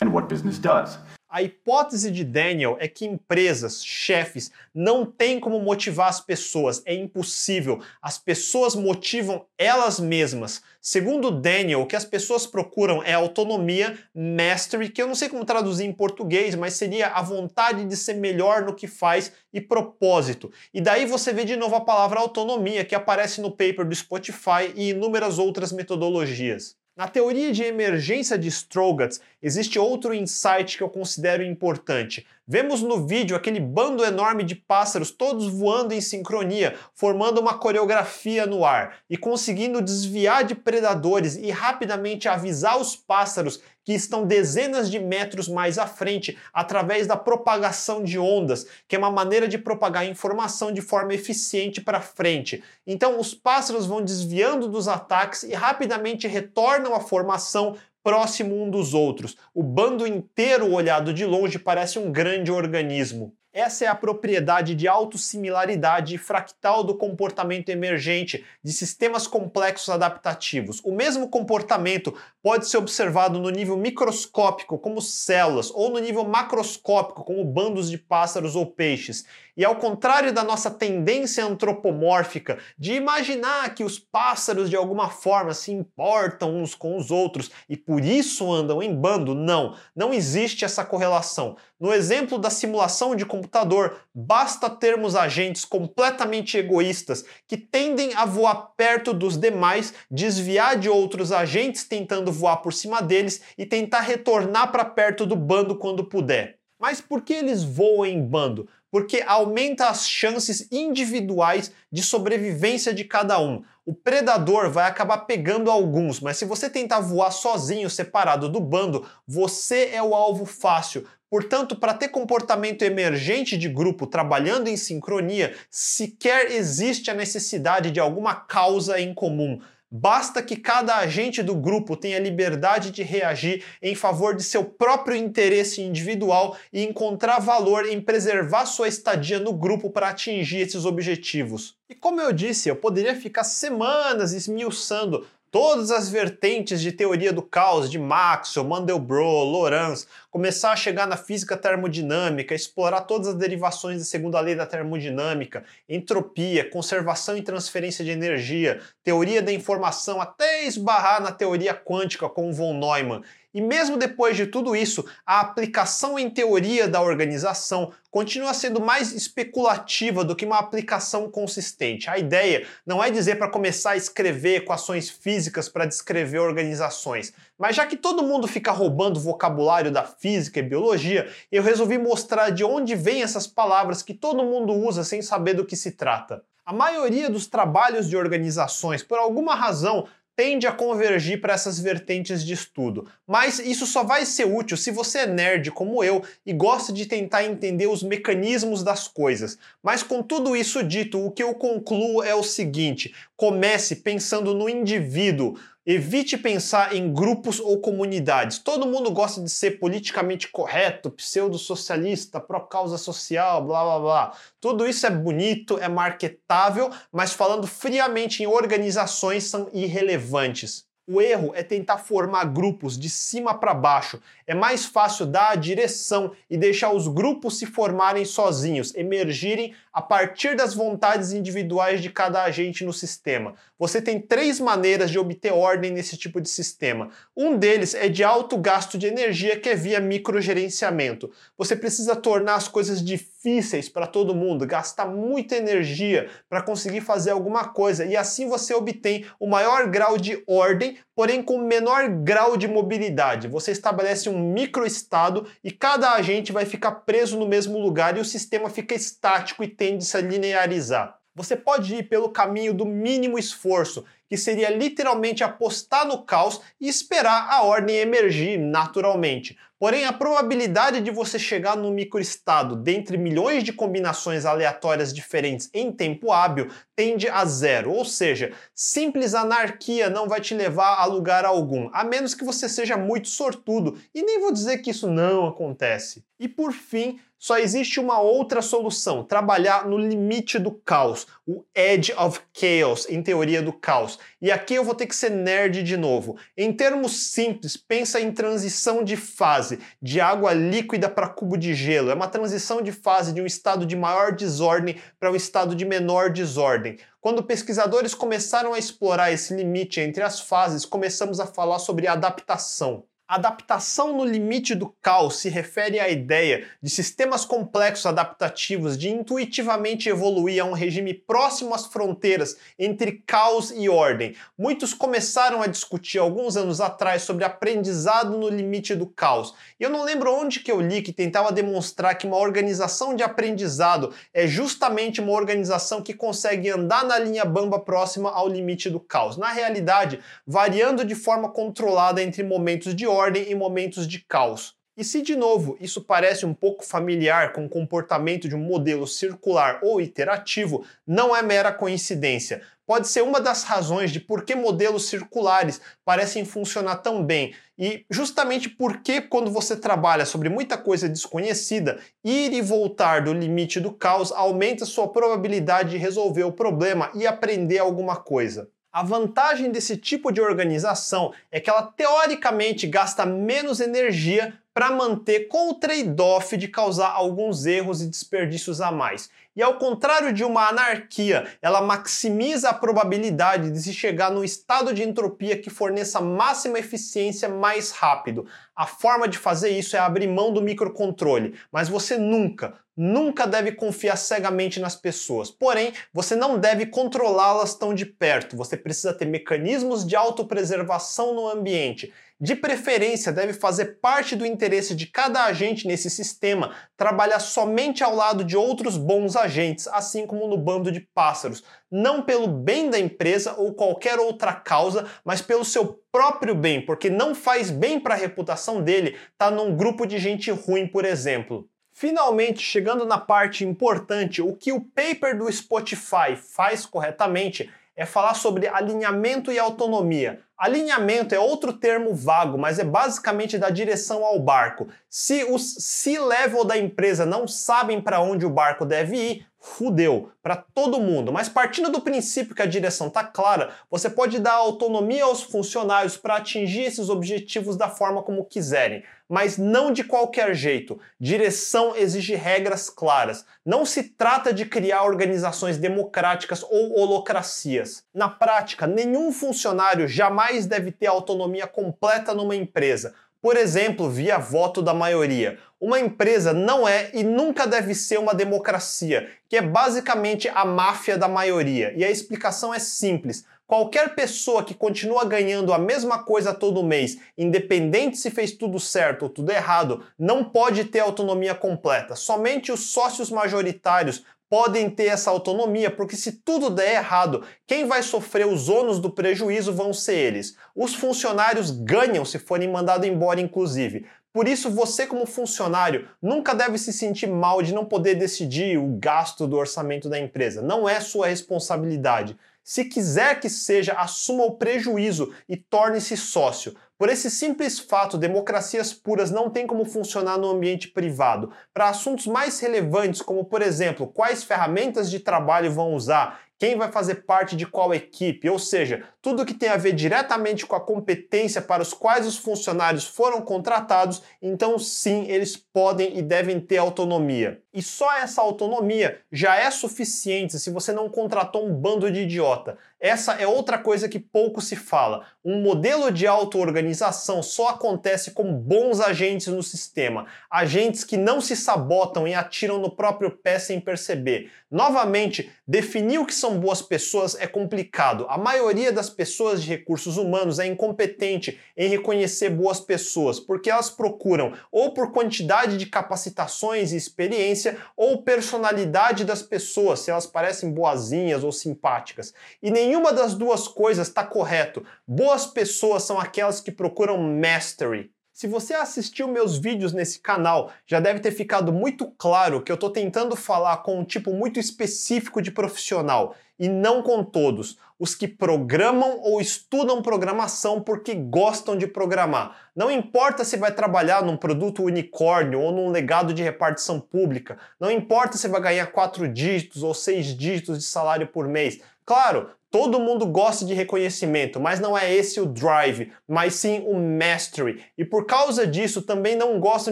and what business does. A hipótese de Daniel é que empresas, chefes, não têm como motivar as pessoas, é impossível. As pessoas motivam elas mesmas. Segundo Daniel, o que as pessoas procuram é autonomia, mastery, que eu não sei como traduzir em português, mas seria a vontade de ser melhor no que faz e propósito. E daí você vê de novo a palavra autonomia, que aparece no paper do Spotify e inúmeras outras metodologias. Na teoria de emergência de Strogatz, existe outro insight que eu considero importante. Vemos no vídeo aquele bando enorme de pássaros todos voando em sincronia, formando uma coreografia no ar e conseguindo desviar de predadores e rapidamente avisar os pássaros que estão dezenas de metros mais à frente através da propagação de ondas, que é uma maneira de propagar informação de forma eficiente para frente. Então, os pássaros vão desviando dos ataques e rapidamente retornam à formação próximo um dos outros. O bando inteiro olhado de longe parece um grande organismo. Essa é a propriedade de autossimilaridade fractal do comportamento emergente de sistemas complexos adaptativos. O mesmo comportamento pode ser observado no nível microscópico, como células, ou no nível macroscópico, como bandos de pássaros ou peixes. E ao contrário da nossa tendência antropomórfica de imaginar que os pássaros de alguma forma se importam uns com os outros e por isso andam em bando, não, não existe essa correlação. No exemplo da simulação de computador, basta termos agentes completamente egoístas que tendem a voar perto dos demais, desviar de outros agentes tentando voar por cima deles e tentar retornar para perto do bando quando puder. Mas por que eles voam em bando? Porque aumenta as chances individuais de sobrevivência de cada um. O predador vai acabar pegando alguns, mas se você tentar voar sozinho, separado do bando, você é o alvo fácil, Portanto, para ter comportamento emergente de grupo trabalhando em sincronia, sequer existe a necessidade de alguma causa em comum. Basta que cada agente do grupo tenha liberdade de reagir em favor de seu próprio interesse individual e encontrar valor em preservar sua estadia no grupo para atingir esses objetivos. E como eu disse, eu poderia ficar semanas esmiuçando todas as vertentes de teoria do caos de Maxwell, Mandelbrot, Lorenz, começar a chegar na física termodinâmica, explorar todas as derivações da segunda lei da termodinâmica, entropia, conservação e transferência de energia, teoria da informação, até esbarrar na teoria quântica com von Neumann e mesmo depois de tudo isso, a aplicação em teoria da organização continua sendo mais especulativa do que uma aplicação consistente. A ideia não é dizer para começar a escrever equações físicas para descrever organizações. Mas já que todo mundo fica roubando o vocabulário da física e biologia, eu resolvi mostrar de onde vêm essas palavras que todo mundo usa sem saber do que se trata. A maioria dos trabalhos de organizações, por alguma razão, tende a convergir para essas vertentes de estudo. Mas isso só vai ser útil se você é nerd como eu e gosta de tentar entender os mecanismos das coisas. Mas com tudo isso dito, o que eu concluo é o seguinte: comece pensando no indivíduo. Evite pensar em grupos ou comunidades. Todo mundo gosta de ser politicamente correto, pseudo-socialista, pró-causa social, blá blá blá. Tudo isso é bonito, é marketável, mas falando friamente em organizações são irrelevantes. O erro é tentar formar grupos de cima para baixo. É mais fácil dar a direção e deixar os grupos se formarem sozinhos, emergirem a partir das vontades individuais de cada agente no sistema. Você tem três maneiras de obter ordem nesse tipo de sistema. Um deles é de alto gasto de energia, que é via microgerenciamento. Você precisa tornar as coisas difíceis para todo mundo, gastar muita energia para conseguir fazer alguma coisa, e assim você obtém o maior grau de ordem, porém com menor grau de mobilidade. Você estabelece um microestado e cada agente vai ficar preso no mesmo lugar e o sistema fica estático e tende -se a linearizar. Você pode ir pelo caminho do mínimo esforço, que seria literalmente apostar no caos e esperar a ordem emergir naturalmente. Porém, a probabilidade de você chegar no microestado dentre milhões de combinações aleatórias diferentes em tempo hábil tende a zero, ou seja, simples anarquia não vai te levar a lugar algum, a menos que você seja muito sortudo, e nem vou dizer que isso não acontece. E por fim, só existe uma outra solução: trabalhar no limite do caos, o edge of chaos, em teoria do caos. E aqui eu vou ter que ser nerd de novo. Em termos simples, pensa em transição de fase, de água líquida para cubo de gelo. É uma transição de fase de um estado de maior desordem para um estado de menor desordem. Quando pesquisadores começaram a explorar esse limite entre as fases, começamos a falar sobre adaptação. Adaptação no limite do caos se refere à ideia de sistemas complexos adaptativos de intuitivamente evoluir a um regime próximo às fronteiras entre caos e ordem. Muitos começaram a discutir alguns anos atrás sobre aprendizado no limite do caos. Eu não lembro onde que eu li que tentava demonstrar que uma organização de aprendizado é justamente uma organização que consegue andar na linha bamba próxima ao limite do caos. Na realidade, variando de forma controlada entre momentos de ordem ordem em momentos de caos. E se de novo isso parece um pouco familiar com o comportamento de um modelo circular ou iterativo, não é mera coincidência. Pode ser uma das razões de por que modelos circulares parecem funcionar tão bem. E justamente porque, quando você trabalha sobre muita coisa desconhecida, ir e voltar do limite do caos aumenta sua probabilidade de resolver o problema e aprender alguma coisa. A vantagem desse tipo de organização é que ela teoricamente gasta menos energia para manter com o trade-off de causar alguns erros e desperdícios a mais. E ao contrário de uma anarquia, ela maximiza a probabilidade de se chegar num estado de entropia que forneça máxima eficiência mais rápido. A forma de fazer isso é abrir mão do microcontrole, mas você nunca, nunca deve confiar cegamente nas pessoas. Porém, você não deve controlá-las tão de perto. Você precisa ter mecanismos de autopreservação no ambiente. De preferência, deve fazer parte do interesse de cada agente nesse sistema trabalhar somente ao lado de outros bons agentes, assim como no bando de pássaros, não pelo bem da empresa ou qualquer outra causa, mas pelo seu próprio bem, porque não faz bem para a reputação dele estar tá num grupo de gente ruim, por exemplo. Finalmente, chegando na parte importante, o que o paper do Spotify faz corretamente é falar sobre alinhamento e autonomia. Alinhamento é outro termo vago, mas é basicamente da direção ao barco. Se os C-level da empresa não sabem para onde o barco deve ir, fudeu para todo mundo. Mas partindo do princípio que a direção está clara, você pode dar autonomia aos funcionários para atingir esses objetivos da forma como quiserem, mas não de qualquer jeito. Direção exige regras claras. Não se trata de criar organizações democráticas ou holocracias. Na prática, nenhum funcionário jamais deve ter autonomia completa numa empresa por exemplo, via voto da maioria. Uma empresa não é e nunca deve ser uma democracia, que é basicamente a máfia da maioria. E a explicação é simples. Qualquer pessoa que continua ganhando a mesma coisa todo mês, independente se fez tudo certo ou tudo errado, não pode ter autonomia completa. Somente os sócios majoritários podem ter essa autonomia, porque se tudo der errado, quem vai sofrer os ônus do prejuízo vão ser eles. Os funcionários ganham se forem mandados embora, inclusive. Por isso, você, como funcionário, nunca deve se sentir mal de não poder decidir o gasto do orçamento da empresa. Não é sua responsabilidade. Se quiser que seja, assuma o prejuízo e torne-se sócio. Por esse simples fato, democracias puras não têm como funcionar no ambiente privado. Para assuntos mais relevantes, como por exemplo, quais ferramentas de trabalho vão usar, quem vai fazer parte de qual equipe, ou seja, tudo que tem a ver diretamente com a competência para os quais os funcionários foram contratados, então sim, eles podem e devem ter autonomia. E só essa autonomia já é suficiente se você não contratou um bando de idiota. Essa é outra coisa que pouco se fala. Um modelo de auto-organização só acontece com bons agentes no sistema, agentes que não se sabotam e atiram no próprio pé sem perceber. Novamente, definir o que são boas pessoas é complicado. A maioria das pessoas de recursos humanos é incompetente em reconhecer boas pessoas, porque elas procuram ou por quantidade de capacitações e experiência ou personalidade das pessoas, se elas parecem boazinhas ou simpáticas. E nenhuma das duas coisas está correto. Boas pessoas são aquelas que procuram mastery. Se você assistiu meus vídeos nesse canal, já deve ter ficado muito claro que eu estou tentando falar com um tipo muito específico de profissional e não com todos. Os que programam ou estudam programação porque gostam de programar. Não importa se vai trabalhar num produto unicórnio ou num legado de repartição pública. Não importa se vai ganhar quatro dígitos ou seis dígitos de salário por mês. Claro, Todo mundo gosta de reconhecimento, mas não é esse o drive, mas sim o mastery. E por causa disso também não gostam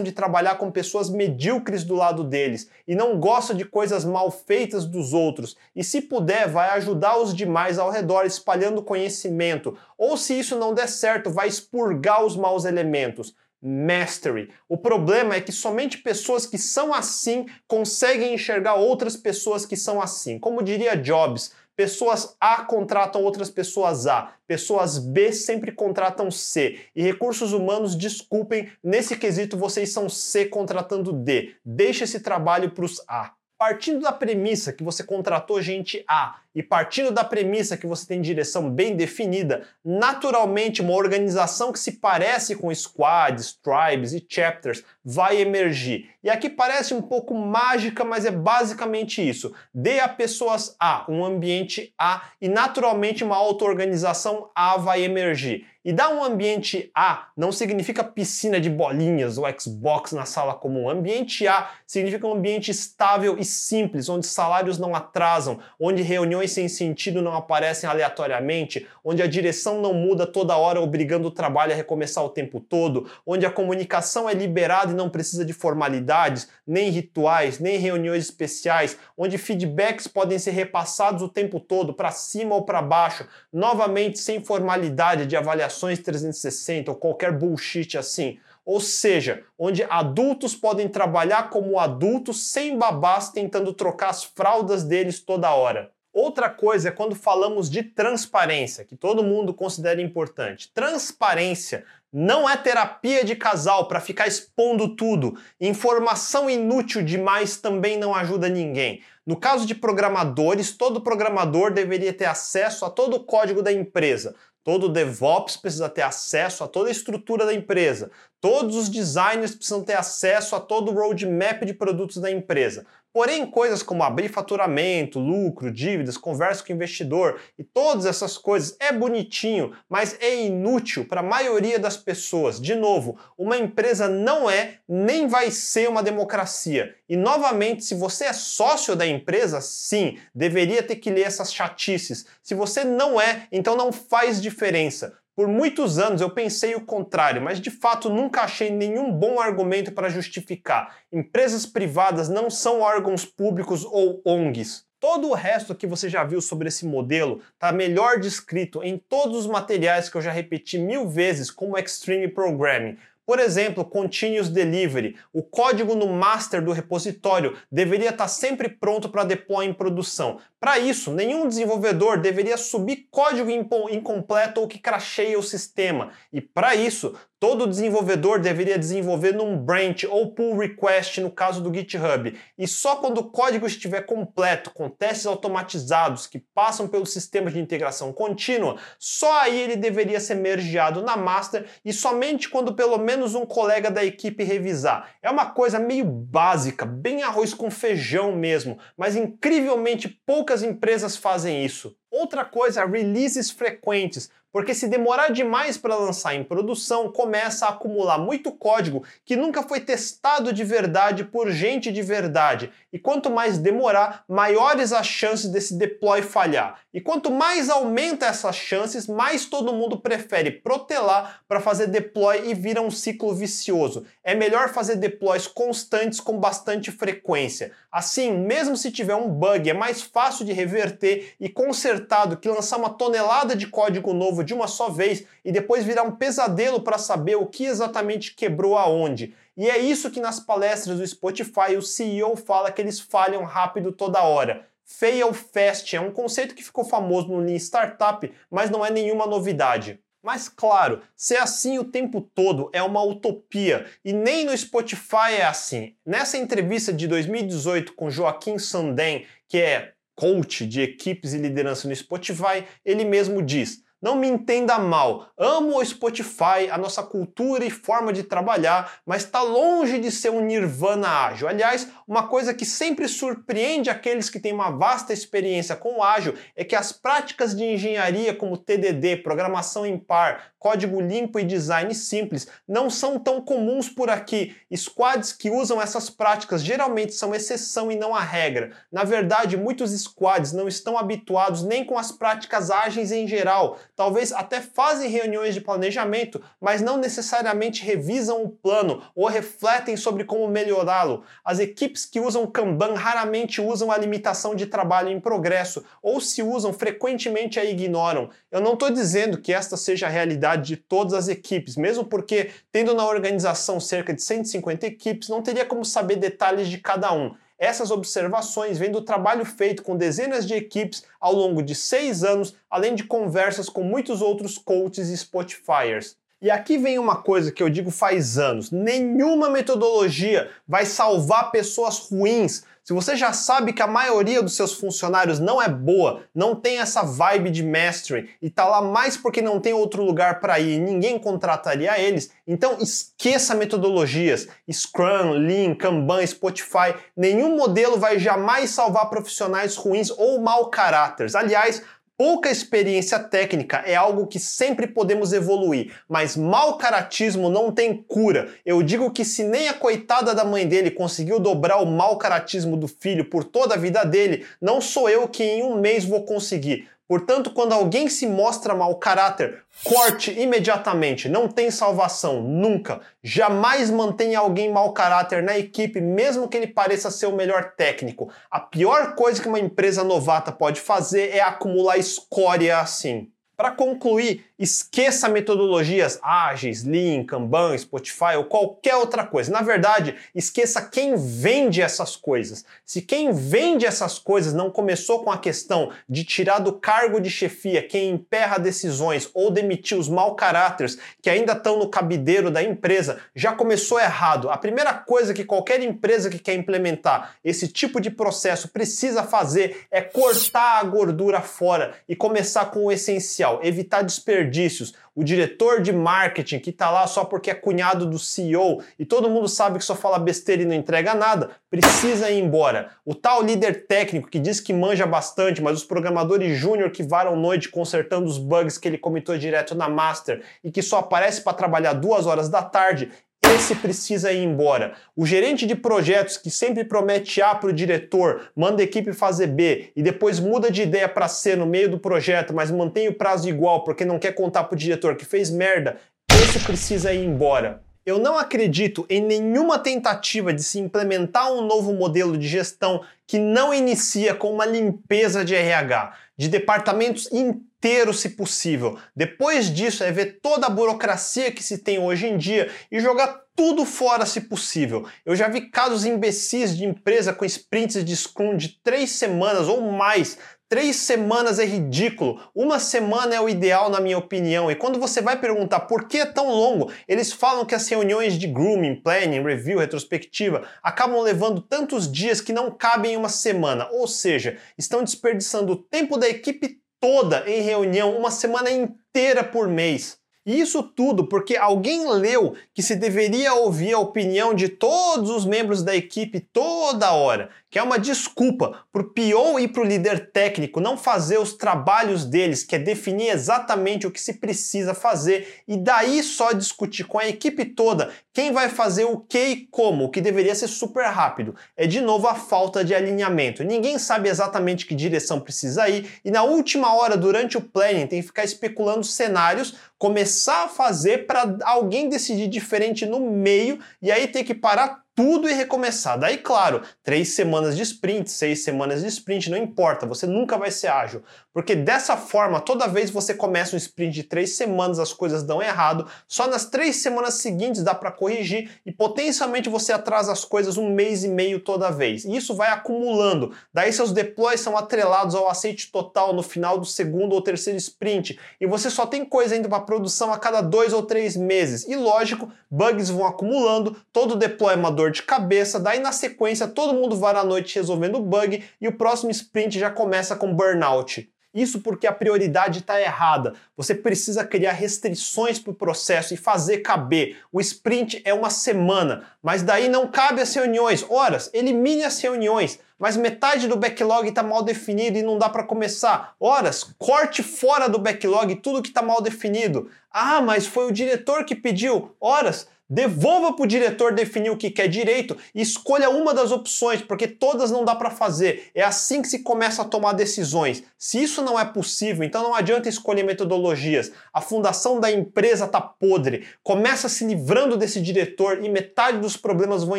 de trabalhar com pessoas medíocres do lado deles e não gostam de coisas mal feitas dos outros. E se puder, vai ajudar os demais ao redor espalhando conhecimento. Ou se isso não der certo, vai expurgar os maus elementos mastery. O problema é que somente pessoas que são assim conseguem enxergar outras pessoas que são assim. Como diria Jobs, Pessoas A contratam outras pessoas A, pessoas B sempre contratam C. E recursos humanos, desculpem, nesse quesito vocês são C contratando D. Deixa esse trabalho para os A. Partindo da premissa que você contratou gente A e partindo da premissa que você tem direção bem definida, naturalmente uma organização que se parece com squads, tribes e chapters vai emergir. E aqui parece um pouco mágica, mas é basicamente isso. Dê a pessoas A um ambiente A e naturalmente uma auto-organização A vai emergir. E dar um ambiente A não significa piscina de bolinhas ou Xbox na sala comum. Ambiente A significa um ambiente estável e simples, onde salários não atrasam, onde reuniões sem sentido não aparecem aleatoriamente, onde a direção não muda toda hora obrigando o trabalho a recomeçar o tempo todo, onde a comunicação é liberada e não precisa de formalidades, nem rituais, nem reuniões especiais, onde feedbacks podem ser repassados o tempo todo, para cima ou para baixo, novamente sem formalidade de avaliações 360 ou qualquer bullshit assim. Ou seja, onde adultos podem trabalhar como adultos sem babás tentando trocar as fraldas deles toda hora. Outra coisa é quando falamos de transparência, que todo mundo considera importante. Transparência não é terapia de casal para ficar expondo tudo. Informação inútil demais também não ajuda ninguém. No caso de programadores, todo programador deveria ter acesso a todo o código da empresa. Todo DevOps precisa ter acesso a toda a estrutura da empresa. Todos os designers precisam ter acesso a todo o roadmap de produtos da empresa. Porém, coisas como abrir faturamento, lucro, dívidas, conversa com o investidor e todas essas coisas é bonitinho, mas é inútil para a maioria das pessoas. De novo, uma empresa não é nem vai ser uma democracia. E novamente, se você é sócio da empresa, sim, deveria ter que ler essas chatices. Se você não é, então não faz diferença. Por muitos anos eu pensei o contrário, mas de fato nunca achei nenhum bom argumento para justificar. Empresas privadas não são órgãos públicos ou ONGs. Todo o resto que você já viu sobre esse modelo está melhor descrito em todos os materiais que eu já repeti mil vezes, como Extreme Programming. Por exemplo, Continuous Delivery. O código no master do repositório deveria estar sempre pronto para deploy em produção. Para isso, nenhum desenvolvedor deveria subir código incompleto ou que cracheia o sistema. E para isso, Todo desenvolvedor deveria desenvolver num branch ou pull request no caso do GitHub. E só quando o código estiver completo, com testes automatizados que passam pelo sistema de integração contínua, só aí ele deveria ser mergeado na master e somente quando pelo menos um colega da equipe revisar. É uma coisa meio básica, bem arroz com feijão mesmo, mas incrivelmente poucas empresas fazem isso. Outra coisa, releases frequentes porque se demorar demais para lançar em produção, começa a acumular muito código que nunca foi testado de verdade por gente de verdade. E quanto mais demorar, maiores as chances desse deploy falhar. E quanto mais aumenta essas chances, mais todo mundo prefere protelar para fazer deploy e vira um ciclo vicioso. É melhor fazer deploys constantes com bastante frequência. Assim, mesmo se tiver um bug, é mais fácil de reverter e consertar do que lançar uma tonelada de código novo de uma só vez e depois virar um pesadelo para saber o que exatamente quebrou aonde. E é isso que nas palestras do Spotify o CEO fala que eles falham rápido toda hora. Fail fast é um conceito que ficou famoso no Lean Startup, mas não é nenhuma novidade. Mas claro, ser assim o tempo todo é uma utopia e nem no Spotify é assim. Nessa entrevista de 2018 com Joaquim Sandem, que é coach de equipes e liderança no Spotify, ele mesmo diz: não me entenda mal, amo o Spotify, a nossa cultura e forma de trabalhar, mas está longe de ser um nirvana ágil. Aliás, uma coisa que sempre surpreende aqueles que têm uma vasta experiência com o ágil é que as práticas de engenharia como TDD, programação em par, código limpo e design simples não são tão comuns por aqui. Squads que usam essas práticas geralmente são exceção e não a regra. Na verdade, muitos squads não estão habituados nem com as práticas ágeis em geral talvez até fazem reuniões de planejamento, mas não necessariamente revisam o plano ou refletem sobre como melhorá-lo. As equipes que usam Kanban raramente usam a limitação de trabalho em progresso, ou se usam, frequentemente a ignoram. Eu não estou dizendo que esta seja a realidade de todas as equipes, mesmo porque, tendo na organização cerca de 150 equipes, não teria como saber detalhes de cada um. Essas observações vêm do trabalho feito com dezenas de equipes ao longo de seis anos, além de conversas com muitos outros coaches e Spotifyers. E aqui vem uma coisa que eu digo faz anos: nenhuma metodologia vai salvar pessoas ruins. Se você já sabe que a maioria dos seus funcionários não é boa, não tem essa vibe de mastering e tá lá mais porque não tem outro lugar para ir ninguém contrataria eles, então esqueça metodologias. Scrum, Lean, Kanban, Spotify, nenhum modelo vai jamais salvar profissionais ruins ou mau caráteres. Aliás, Pouca experiência técnica é algo que sempre podemos evoluir, mas mau caratismo não tem cura. Eu digo que se nem a coitada da mãe dele conseguiu dobrar o mau caratismo do filho por toda a vida dele, não sou eu que em um mês vou conseguir. Portanto, quando alguém se mostra mau caráter, corte imediatamente. Não tem salvação, nunca. Jamais mantenha alguém mau caráter na equipe, mesmo que ele pareça ser o melhor técnico. A pior coisa que uma empresa novata pode fazer é acumular escória assim. Para concluir, esqueça metodologias ágeis, Lean, Kanban, Spotify ou qualquer outra coisa. Na verdade, esqueça quem vende essas coisas. Se quem vende essas coisas não começou com a questão de tirar do cargo de chefia quem emperra decisões ou demitir os mau caráteres que ainda estão no cabideiro da empresa, já começou errado. A primeira coisa que qualquer empresa que quer implementar esse tipo de processo precisa fazer é cortar a gordura fora e começar com o essencial evitar desperdícios. O diretor de marketing que está lá só porque é cunhado do CEO e todo mundo sabe que só fala besteira e não entrega nada, precisa ir embora. O tal líder técnico que diz que manja bastante, mas os programadores júnior que varam noite consertando os bugs que ele comitou direto na master e que só aparece para trabalhar duas horas da tarde, esse precisa ir embora. O gerente de projetos que sempre promete A para o diretor, manda a equipe fazer B e depois muda de ideia para C no meio do projeto, mas mantém o prazo igual porque não quer contar para o diretor que fez merda, esse precisa ir embora. Eu não acredito em nenhuma tentativa de se implementar um novo modelo de gestão que não inicia com uma limpeza de RH, de departamentos inteiros, se possível. Depois disso, é ver toda a burocracia que se tem hoje em dia e jogar tudo fora, se possível. Eu já vi casos imbecis de empresa com sprints de Scrum de três semanas ou mais Três semanas é ridículo, uma semana é o ideal, na minha opinião. E quando você vai perguntar por que é tão longo, eles falam que as reuniões de grooming, planning, review, retrospectiva acabam levando tantos dias que não cabem em uma semana. Ou seja, estão desperdiçando o tempo da equipe toda em reunião, uma semana inteira por mês. E isso tudo porque alguém leu que se deveria ouvir a opinião de todos os membros da equipe toda hora que é uma desculpa para o PO e para o líder técnico não fazer os trabalhos deles, que é definir exatamente o que se precisa fazer e daí só discutir com a equipe toda quem vai fazer o que e como, o que deveria ser super rápido. É de novo a falta de alinhamento. Ninguém sabe exatamente que direção precisa ir e na última hora, durante o planning, tem que ficar especulando cenários, começar a fazer para alguém decidir diferente no meio e aí ter que parar tudo e recomeçar. Daí, claro, três semanas de sprint, seis semanas de sprint, não importa, você nunca vai ser ágil. Porque dessa forma, toda vez você começa um sprint de três semanas, as coisas dão errado, só nas três semanas seguintes dá para corrigir e potencialmente você atrasa as coisas um mês e meio toda vez. E isso vai acumulando. Daí seus deploys são atrelados ao aceite total no final do segundo ou terceiro sprint. E você só tem coisa indo para produção a cada dois ou três meses. E lógico, bugs vão acumulando, todo deploy é uma dor de cabeça, daí na sequência todo mundo vai à noite resolvendo o bug e o próximo sprint já começa com burnout. Isso porque a prioridade está errada. Você precisa criar restrições para o processo e fazer caber. O sprint é uma semana, mas daí não cabe as reuniões. Horas, elimine as reuniões. Mas metade do backlog está mal definido e não dá para começar. Horas, corte fora do backlog tudo que está mal definido. Ah, mas foi o diretor que pediu. Horas, Devolva para o diretor definir o que quer direito e escolha uma das opções, porque todas não dá para fazer. É assim que se começa a tomar decisões. Se isso não é possível, então não adianta escolher metodologias. A fundação da empresa está podre. Começa se livrando desse diretor e metade dos problemas vão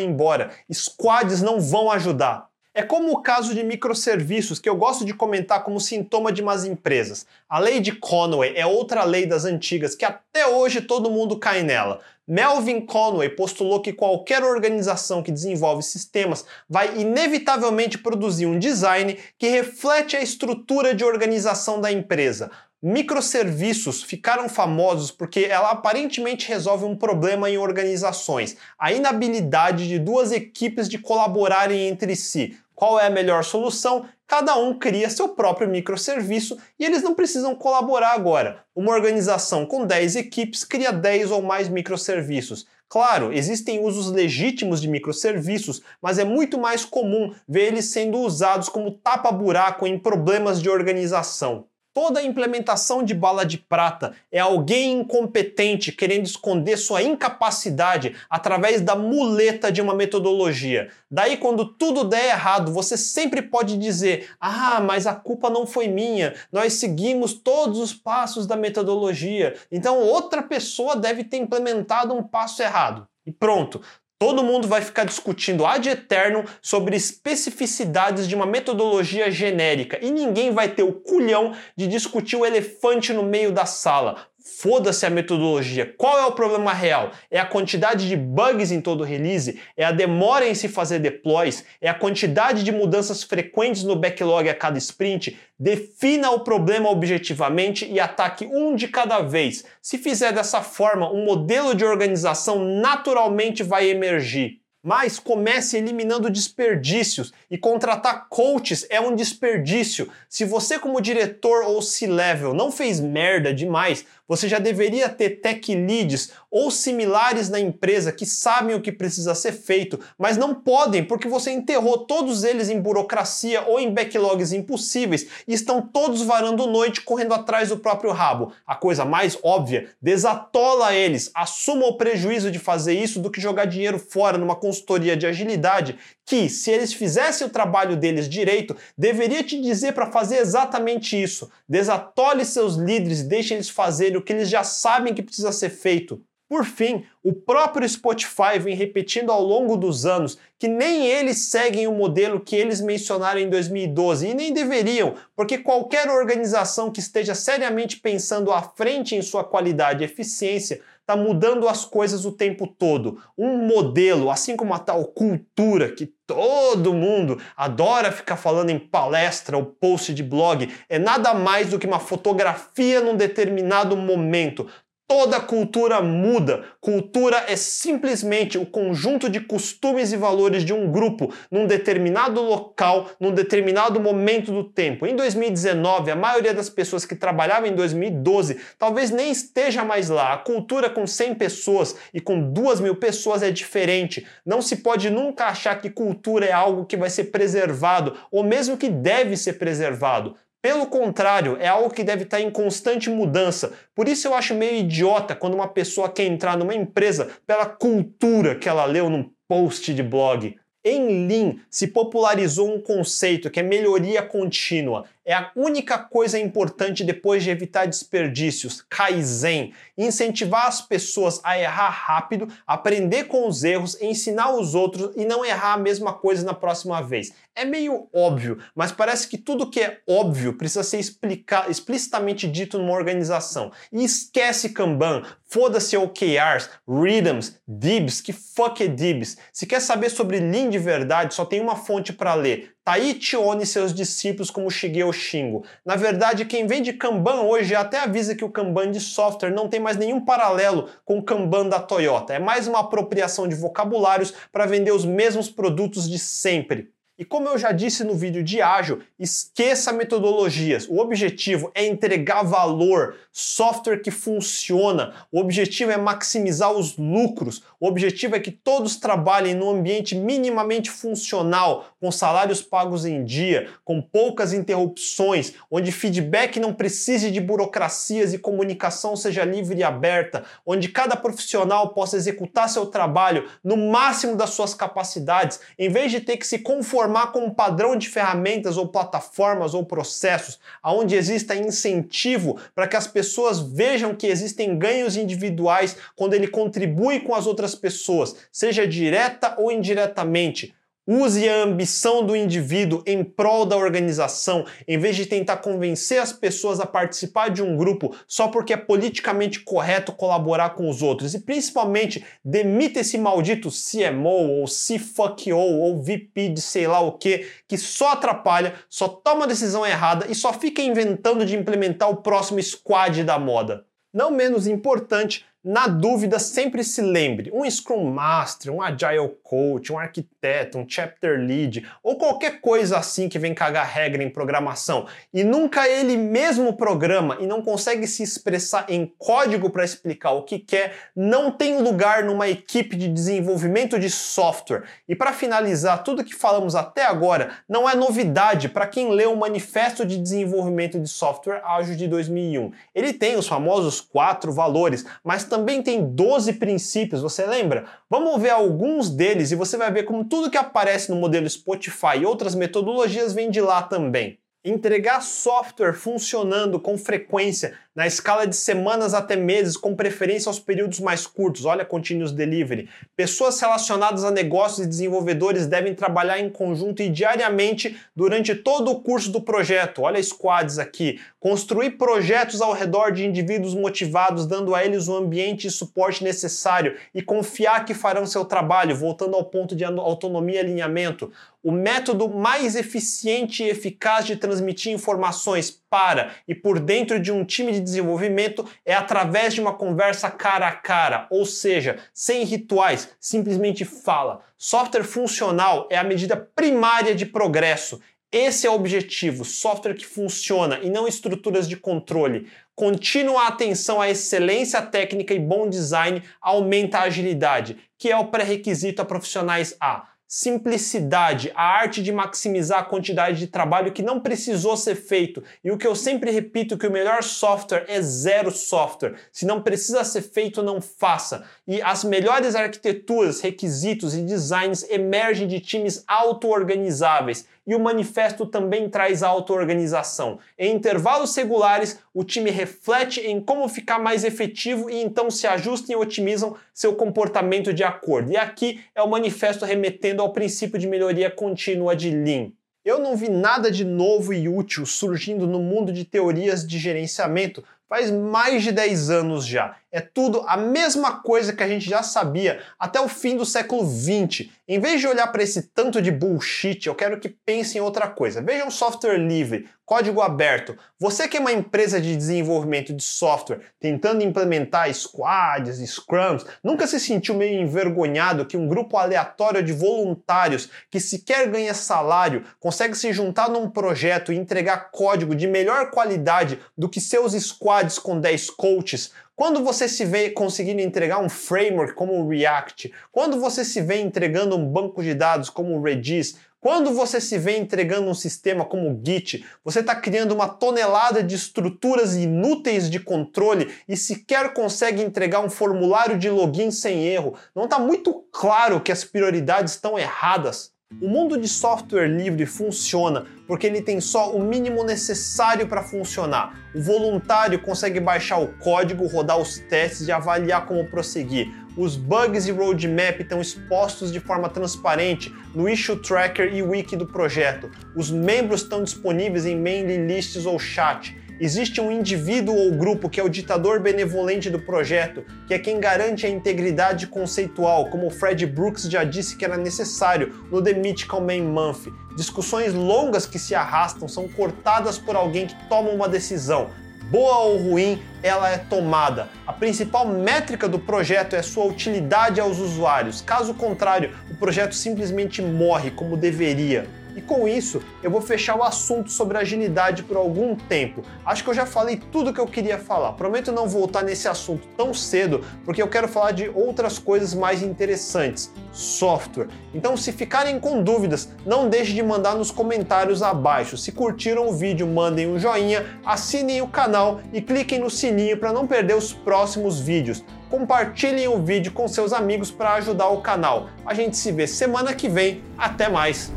embora. Squads não vão ajudar. É como o caso de microserviços que eu gosto de comentar como sintoma de más empresas. A lei de Conway é outra lei das antigas que até hoje todo mundo cai nela. Melvin Conway postulou que qualquer organização que desenvolve sistemas vai inevitavelmente produzir um design que reflete a estrutura de organização da empresa. Microserviços ficaram famosos porque ela aparentemente resolve um problema em organizações, a inabilidade de duas equipes de colaborarem entre si. Qual é a melhor solução? Cada um cria seu próprio microserviço e eles não precisam colaborar agora. Uma organização com 10 equipes cria 10 ou mais microserviços. Claro, existem usos legítimos de microserviços, mas é muito mais comum ver eles sendo usados como tapa-buraco em problemas de organização. Toda implementação de bala de prata é alguém incompetente querendo esconder sua incapacidade através da muleta de uma metodologia. Daí, quando tudo der errado, você sempre pode dizer: Ah, mas a culpa não foi minha, nós seguimos todos os passos da metodologia, então outra pessoa deve ter implementado um passo errado. E pronto, Todo mundo vai ficar discutindo ad eterno sobre especificidades de uma metodologia genérica e ninguém vai ter o culhão de discutir o elefante no meio da sala. Foda-se a metodologia. Qual é o problema real? É a quantidade de bugs em todo release? É a demora em se fazer deploys? É a quantidade de mudanças frequentes no backlog a cada sprint? Defina o problema objetivamente e ataque um de cada vez. Se fizer dessa forma, um modelo de organização naturalmente vai emergir. Mas comece eliminando desperdícios e contratar coaches é um desperdício. Se você como diretor ou C-level não fez merda demais, você já deveria ter tech leads ou similares na empresa que sabem o que precisa ser feito, mas não podem porque você enterrou todos eles em burocracia ou em backlogs impossíveis e estão todos varando noite correndo atrás do próprio rabo. A coisa mais óbvia, desatola eles, assuma o prejuízo de fazer isso do que jogar dinheiro fora numa consultoria de agilidade que, se eles fizessem o trabalho deles direito, deveria te dizer para fazer exatamente isso. Desatole seus líderes deixe eles fazerem o que eles já sabem que precisa ser feito. Por fim, o próprio Spotify vem repetindo ao longo dos anos que nem eles seguem o modelo que eles mencionaram em 2012 e nem deveriam, porque qualquer organização que esteja seriamente pensando à frente em sua qualidade e eficiência está mudando as coisas o tempo todo. Um modelo, assim como a tal cultura que todo mundo adora ficar falando em palestra ou post de blog, é nada mais do que uma fotografia num determinado momento. Toda cultura muda. Cultura é simplesmente o conjunto de costumes e valores de um grupo num determinado local, num determinado momento do tempo. Em 2019, a maioria das pessoas que trabalhavam em 2012 talvez nem esteja mais lá. A cultura com 100 pessoas e com 2 mil pessoas é diferente. Não se pode nunca achar que cultura é algo que vai ser preservado ou mesmo que deve ser preservado. Pelo contrário, é algo que deve estar em constante mudança. Por isso eu acho meio idiota quando uma pessoa quer entrar numa empresa pela cultura que ela leu num post de blog. Em Lean se popularizou um conceito que é melhoria contínua. É a única coisa importante depois de evitar desperdícios, Kaizen. Incentivar as pessoas a errar rápido, aprender com os erros, ensinar os outros e não errar a mesma coisa na próxima vez. É meio óbvio, mas parece que tudo que é óbvio precisa ser explica explicitamente dito numa organização. E esquece Kanban, foda-se OKRs, Rhythms, Dibs, que fuck é Dibs. Se quer saber sobre Lean de verdade, só tem uma fonte para ler. Taichi Oni e seus discípulos como Shigeo Shingo. Na verdade, quem vende Kanban hoje até avisa que o Kanban de software não tem mais nenhum paralelo com o Kanban da Toyota. É mais uma apropriação de vocabulários para vender os mesmos produtos de sempre. E como eu já disse no vídeo de ágil, esqueça metodologias. O objetivo é entregar valor, software que funciona. O objetivo é maximizar os lucros. O objetivo é que todos trabalhem num ambiente minimamente funcional, com salários pagos em dia, com poucas interrupções, onde feedback não precise de burocracias e comunicação seja livre e aberta, onde cada profissional possa executar seu trabalho no máximo das suas capacidades, em vez de ter que se conformar formar com um padrão de ferramentas ou plataformas ou processos, onde exista incentivo para que as pessoas vejam que existem ganhos individuais quando ele contribui com as outras pessoas, seja direta ou indiretamente. Use a ambição do indivíduo em prol da organização, em vez de tentar convencer as pessoas a participar de um grupo só porque é politicamente correto colaborar com os outros. E principalmente, demita esse maldito CMO ou CFUCKO ou VP de sei lá o que, que só atrapalha, só toma decisão errada e só fica inventando de implementar o próximo squad da moda. Não menos importante, na dúvida, sempre se lembre: um Scrum Master, um Agile Coach, um arquiteto, um Chapter Lead ou qualquer coisa assim que vem cagar regra em programação e nunca ele mesmo programa e não consegue se expressar em código para explicar o que quer, não tem lugar numa equipe de desenvolvimento de software. E para finalizar, tudo que falamos até agora não é novidade para quem leu o Manifesto de Desenvolvimento de Software Ágil de 2001. Ele tem os famosos quatro valores, mas também tem 12 princípios, você lembra? Vamos ver alguns deles e você vai ver como tudo que aparece no modelo Spotify e outras metodologias vem de lá também. Entregar software funcionando com frequência na escala de semanas até meses, com preferência aos períodos mais curtos. Olha Continuous Delivery. Pessoas relacionadas a negócios e desenvolvedores devem trabalhar em conjunto e diariamente durante todo o curso do projeto. Olha squads aqui. Construir projetos ao redor de indivíduos motivados, dando a eles o ambiente e suporte necessário e confiar que farão seu trabalho, voltando ao ponto de autonomia e alinhamento. O método mais eficiente e eficaz de transmitir informações para e por dentro de um time de desenvolvimento é através de uma conversa cara a cara, ou seja, sem rituais, simplesmente fala. Software funcional é a medida primária de progresso. Esse é o objetivo, software que funciona e não estruturas de controle. Contínua atenção à excelência técnica e bom design aumenta a agilidade, que é o pré-requisito a profissionais A simplicidade, a arte de maximizar a quantidade de trabalho que não precisou ser feito. E o que eu sempre repito que o melhor software é zero software. Se não precisa ser feito, não faça. E as melhores arquiteturas, requisitos e designs emergem de times auto-organizáveis e o manifesto também traz auto-organização. Em intervalos regulares, o time reflete em como ficar mais efetivo e então se ajustam e otimizam seu comportamento de acordo. E aqui é o manifesto remetendo ao princípio de melhoria contínua de Lean. Eu não vi nada de novo e útil surgindo no mundo de teorias de gerenciamento faz mais de 10 anos já. É tudo a mesma coisa que a gente já sabia até o fim do século 20. Em vez de olhar para esse tanto de bullshit, eu quero que pense em outra coisa. Veja um software livre, código aberto. Você que é uma empresa de desenvolvimento de software, tentando implementar squads, scrums, nunca se sentiu meio envergonhado que um grupo aleatório de voluntários que sequer ganha salário consegue se juntar num projeto e entregar código de melhor qualidade do que seus squads com 10 coaches? Quando você se vê conseguindo entregar um framework como o React, quando você se vê entregando um banco de dados como o Redis, quando você se vê entregando um sistema como o Git, você está criando uma tonelada de estruturas inúteis de controle e sequer consegue entregar um formulário de login sem erro. Não está muito claro que as prioridades estão erradas. O mundo de software livre funciona porque ele tem só o mínimo necessário para funcionar. O voluntário consegue baixar o código, rodar os testes e avaliar como prosseguir. Os bugs e roadmap estão expostos de forma transparente no issue tracker e wiki do projeto. Os membros estão disponíveis em mailing lists ou chat Existe um indivíduo ou grupo que é o ditador benevolente do projeto, que é quem garante a integridade conceitual, como o Fred Brooks já disse que era necessário no The Mythical Man Month. Discussões longas que se arrastam são cortadas por alguém que toma uma decisão. Boa ou ruim, ela é tomada. A principal métrica do projeto é sua utilidade aos usuários. Caso contrário, o projeto simplesmente morre como deveria. E com isso, eu vou fechar o assunto sobre agilidade por algum tempo. Acho que eu já falei tudo que eu queria falar. Prometo não voltar nesse assunto tão cedo, porque eu quero falar de outras coisas mais interessantes. Software. Então, se ficarem com dúvidas, não deixe de mandar nos comentários abaixo. Se curtiram o vídeo, mandem um joinha, assinem o canal e cliquem no sininho para não perder os próximos vídeos compartilhem o vídeo com seus amigos para ajudar o canal. A gente se vê semana que vem. Até mais!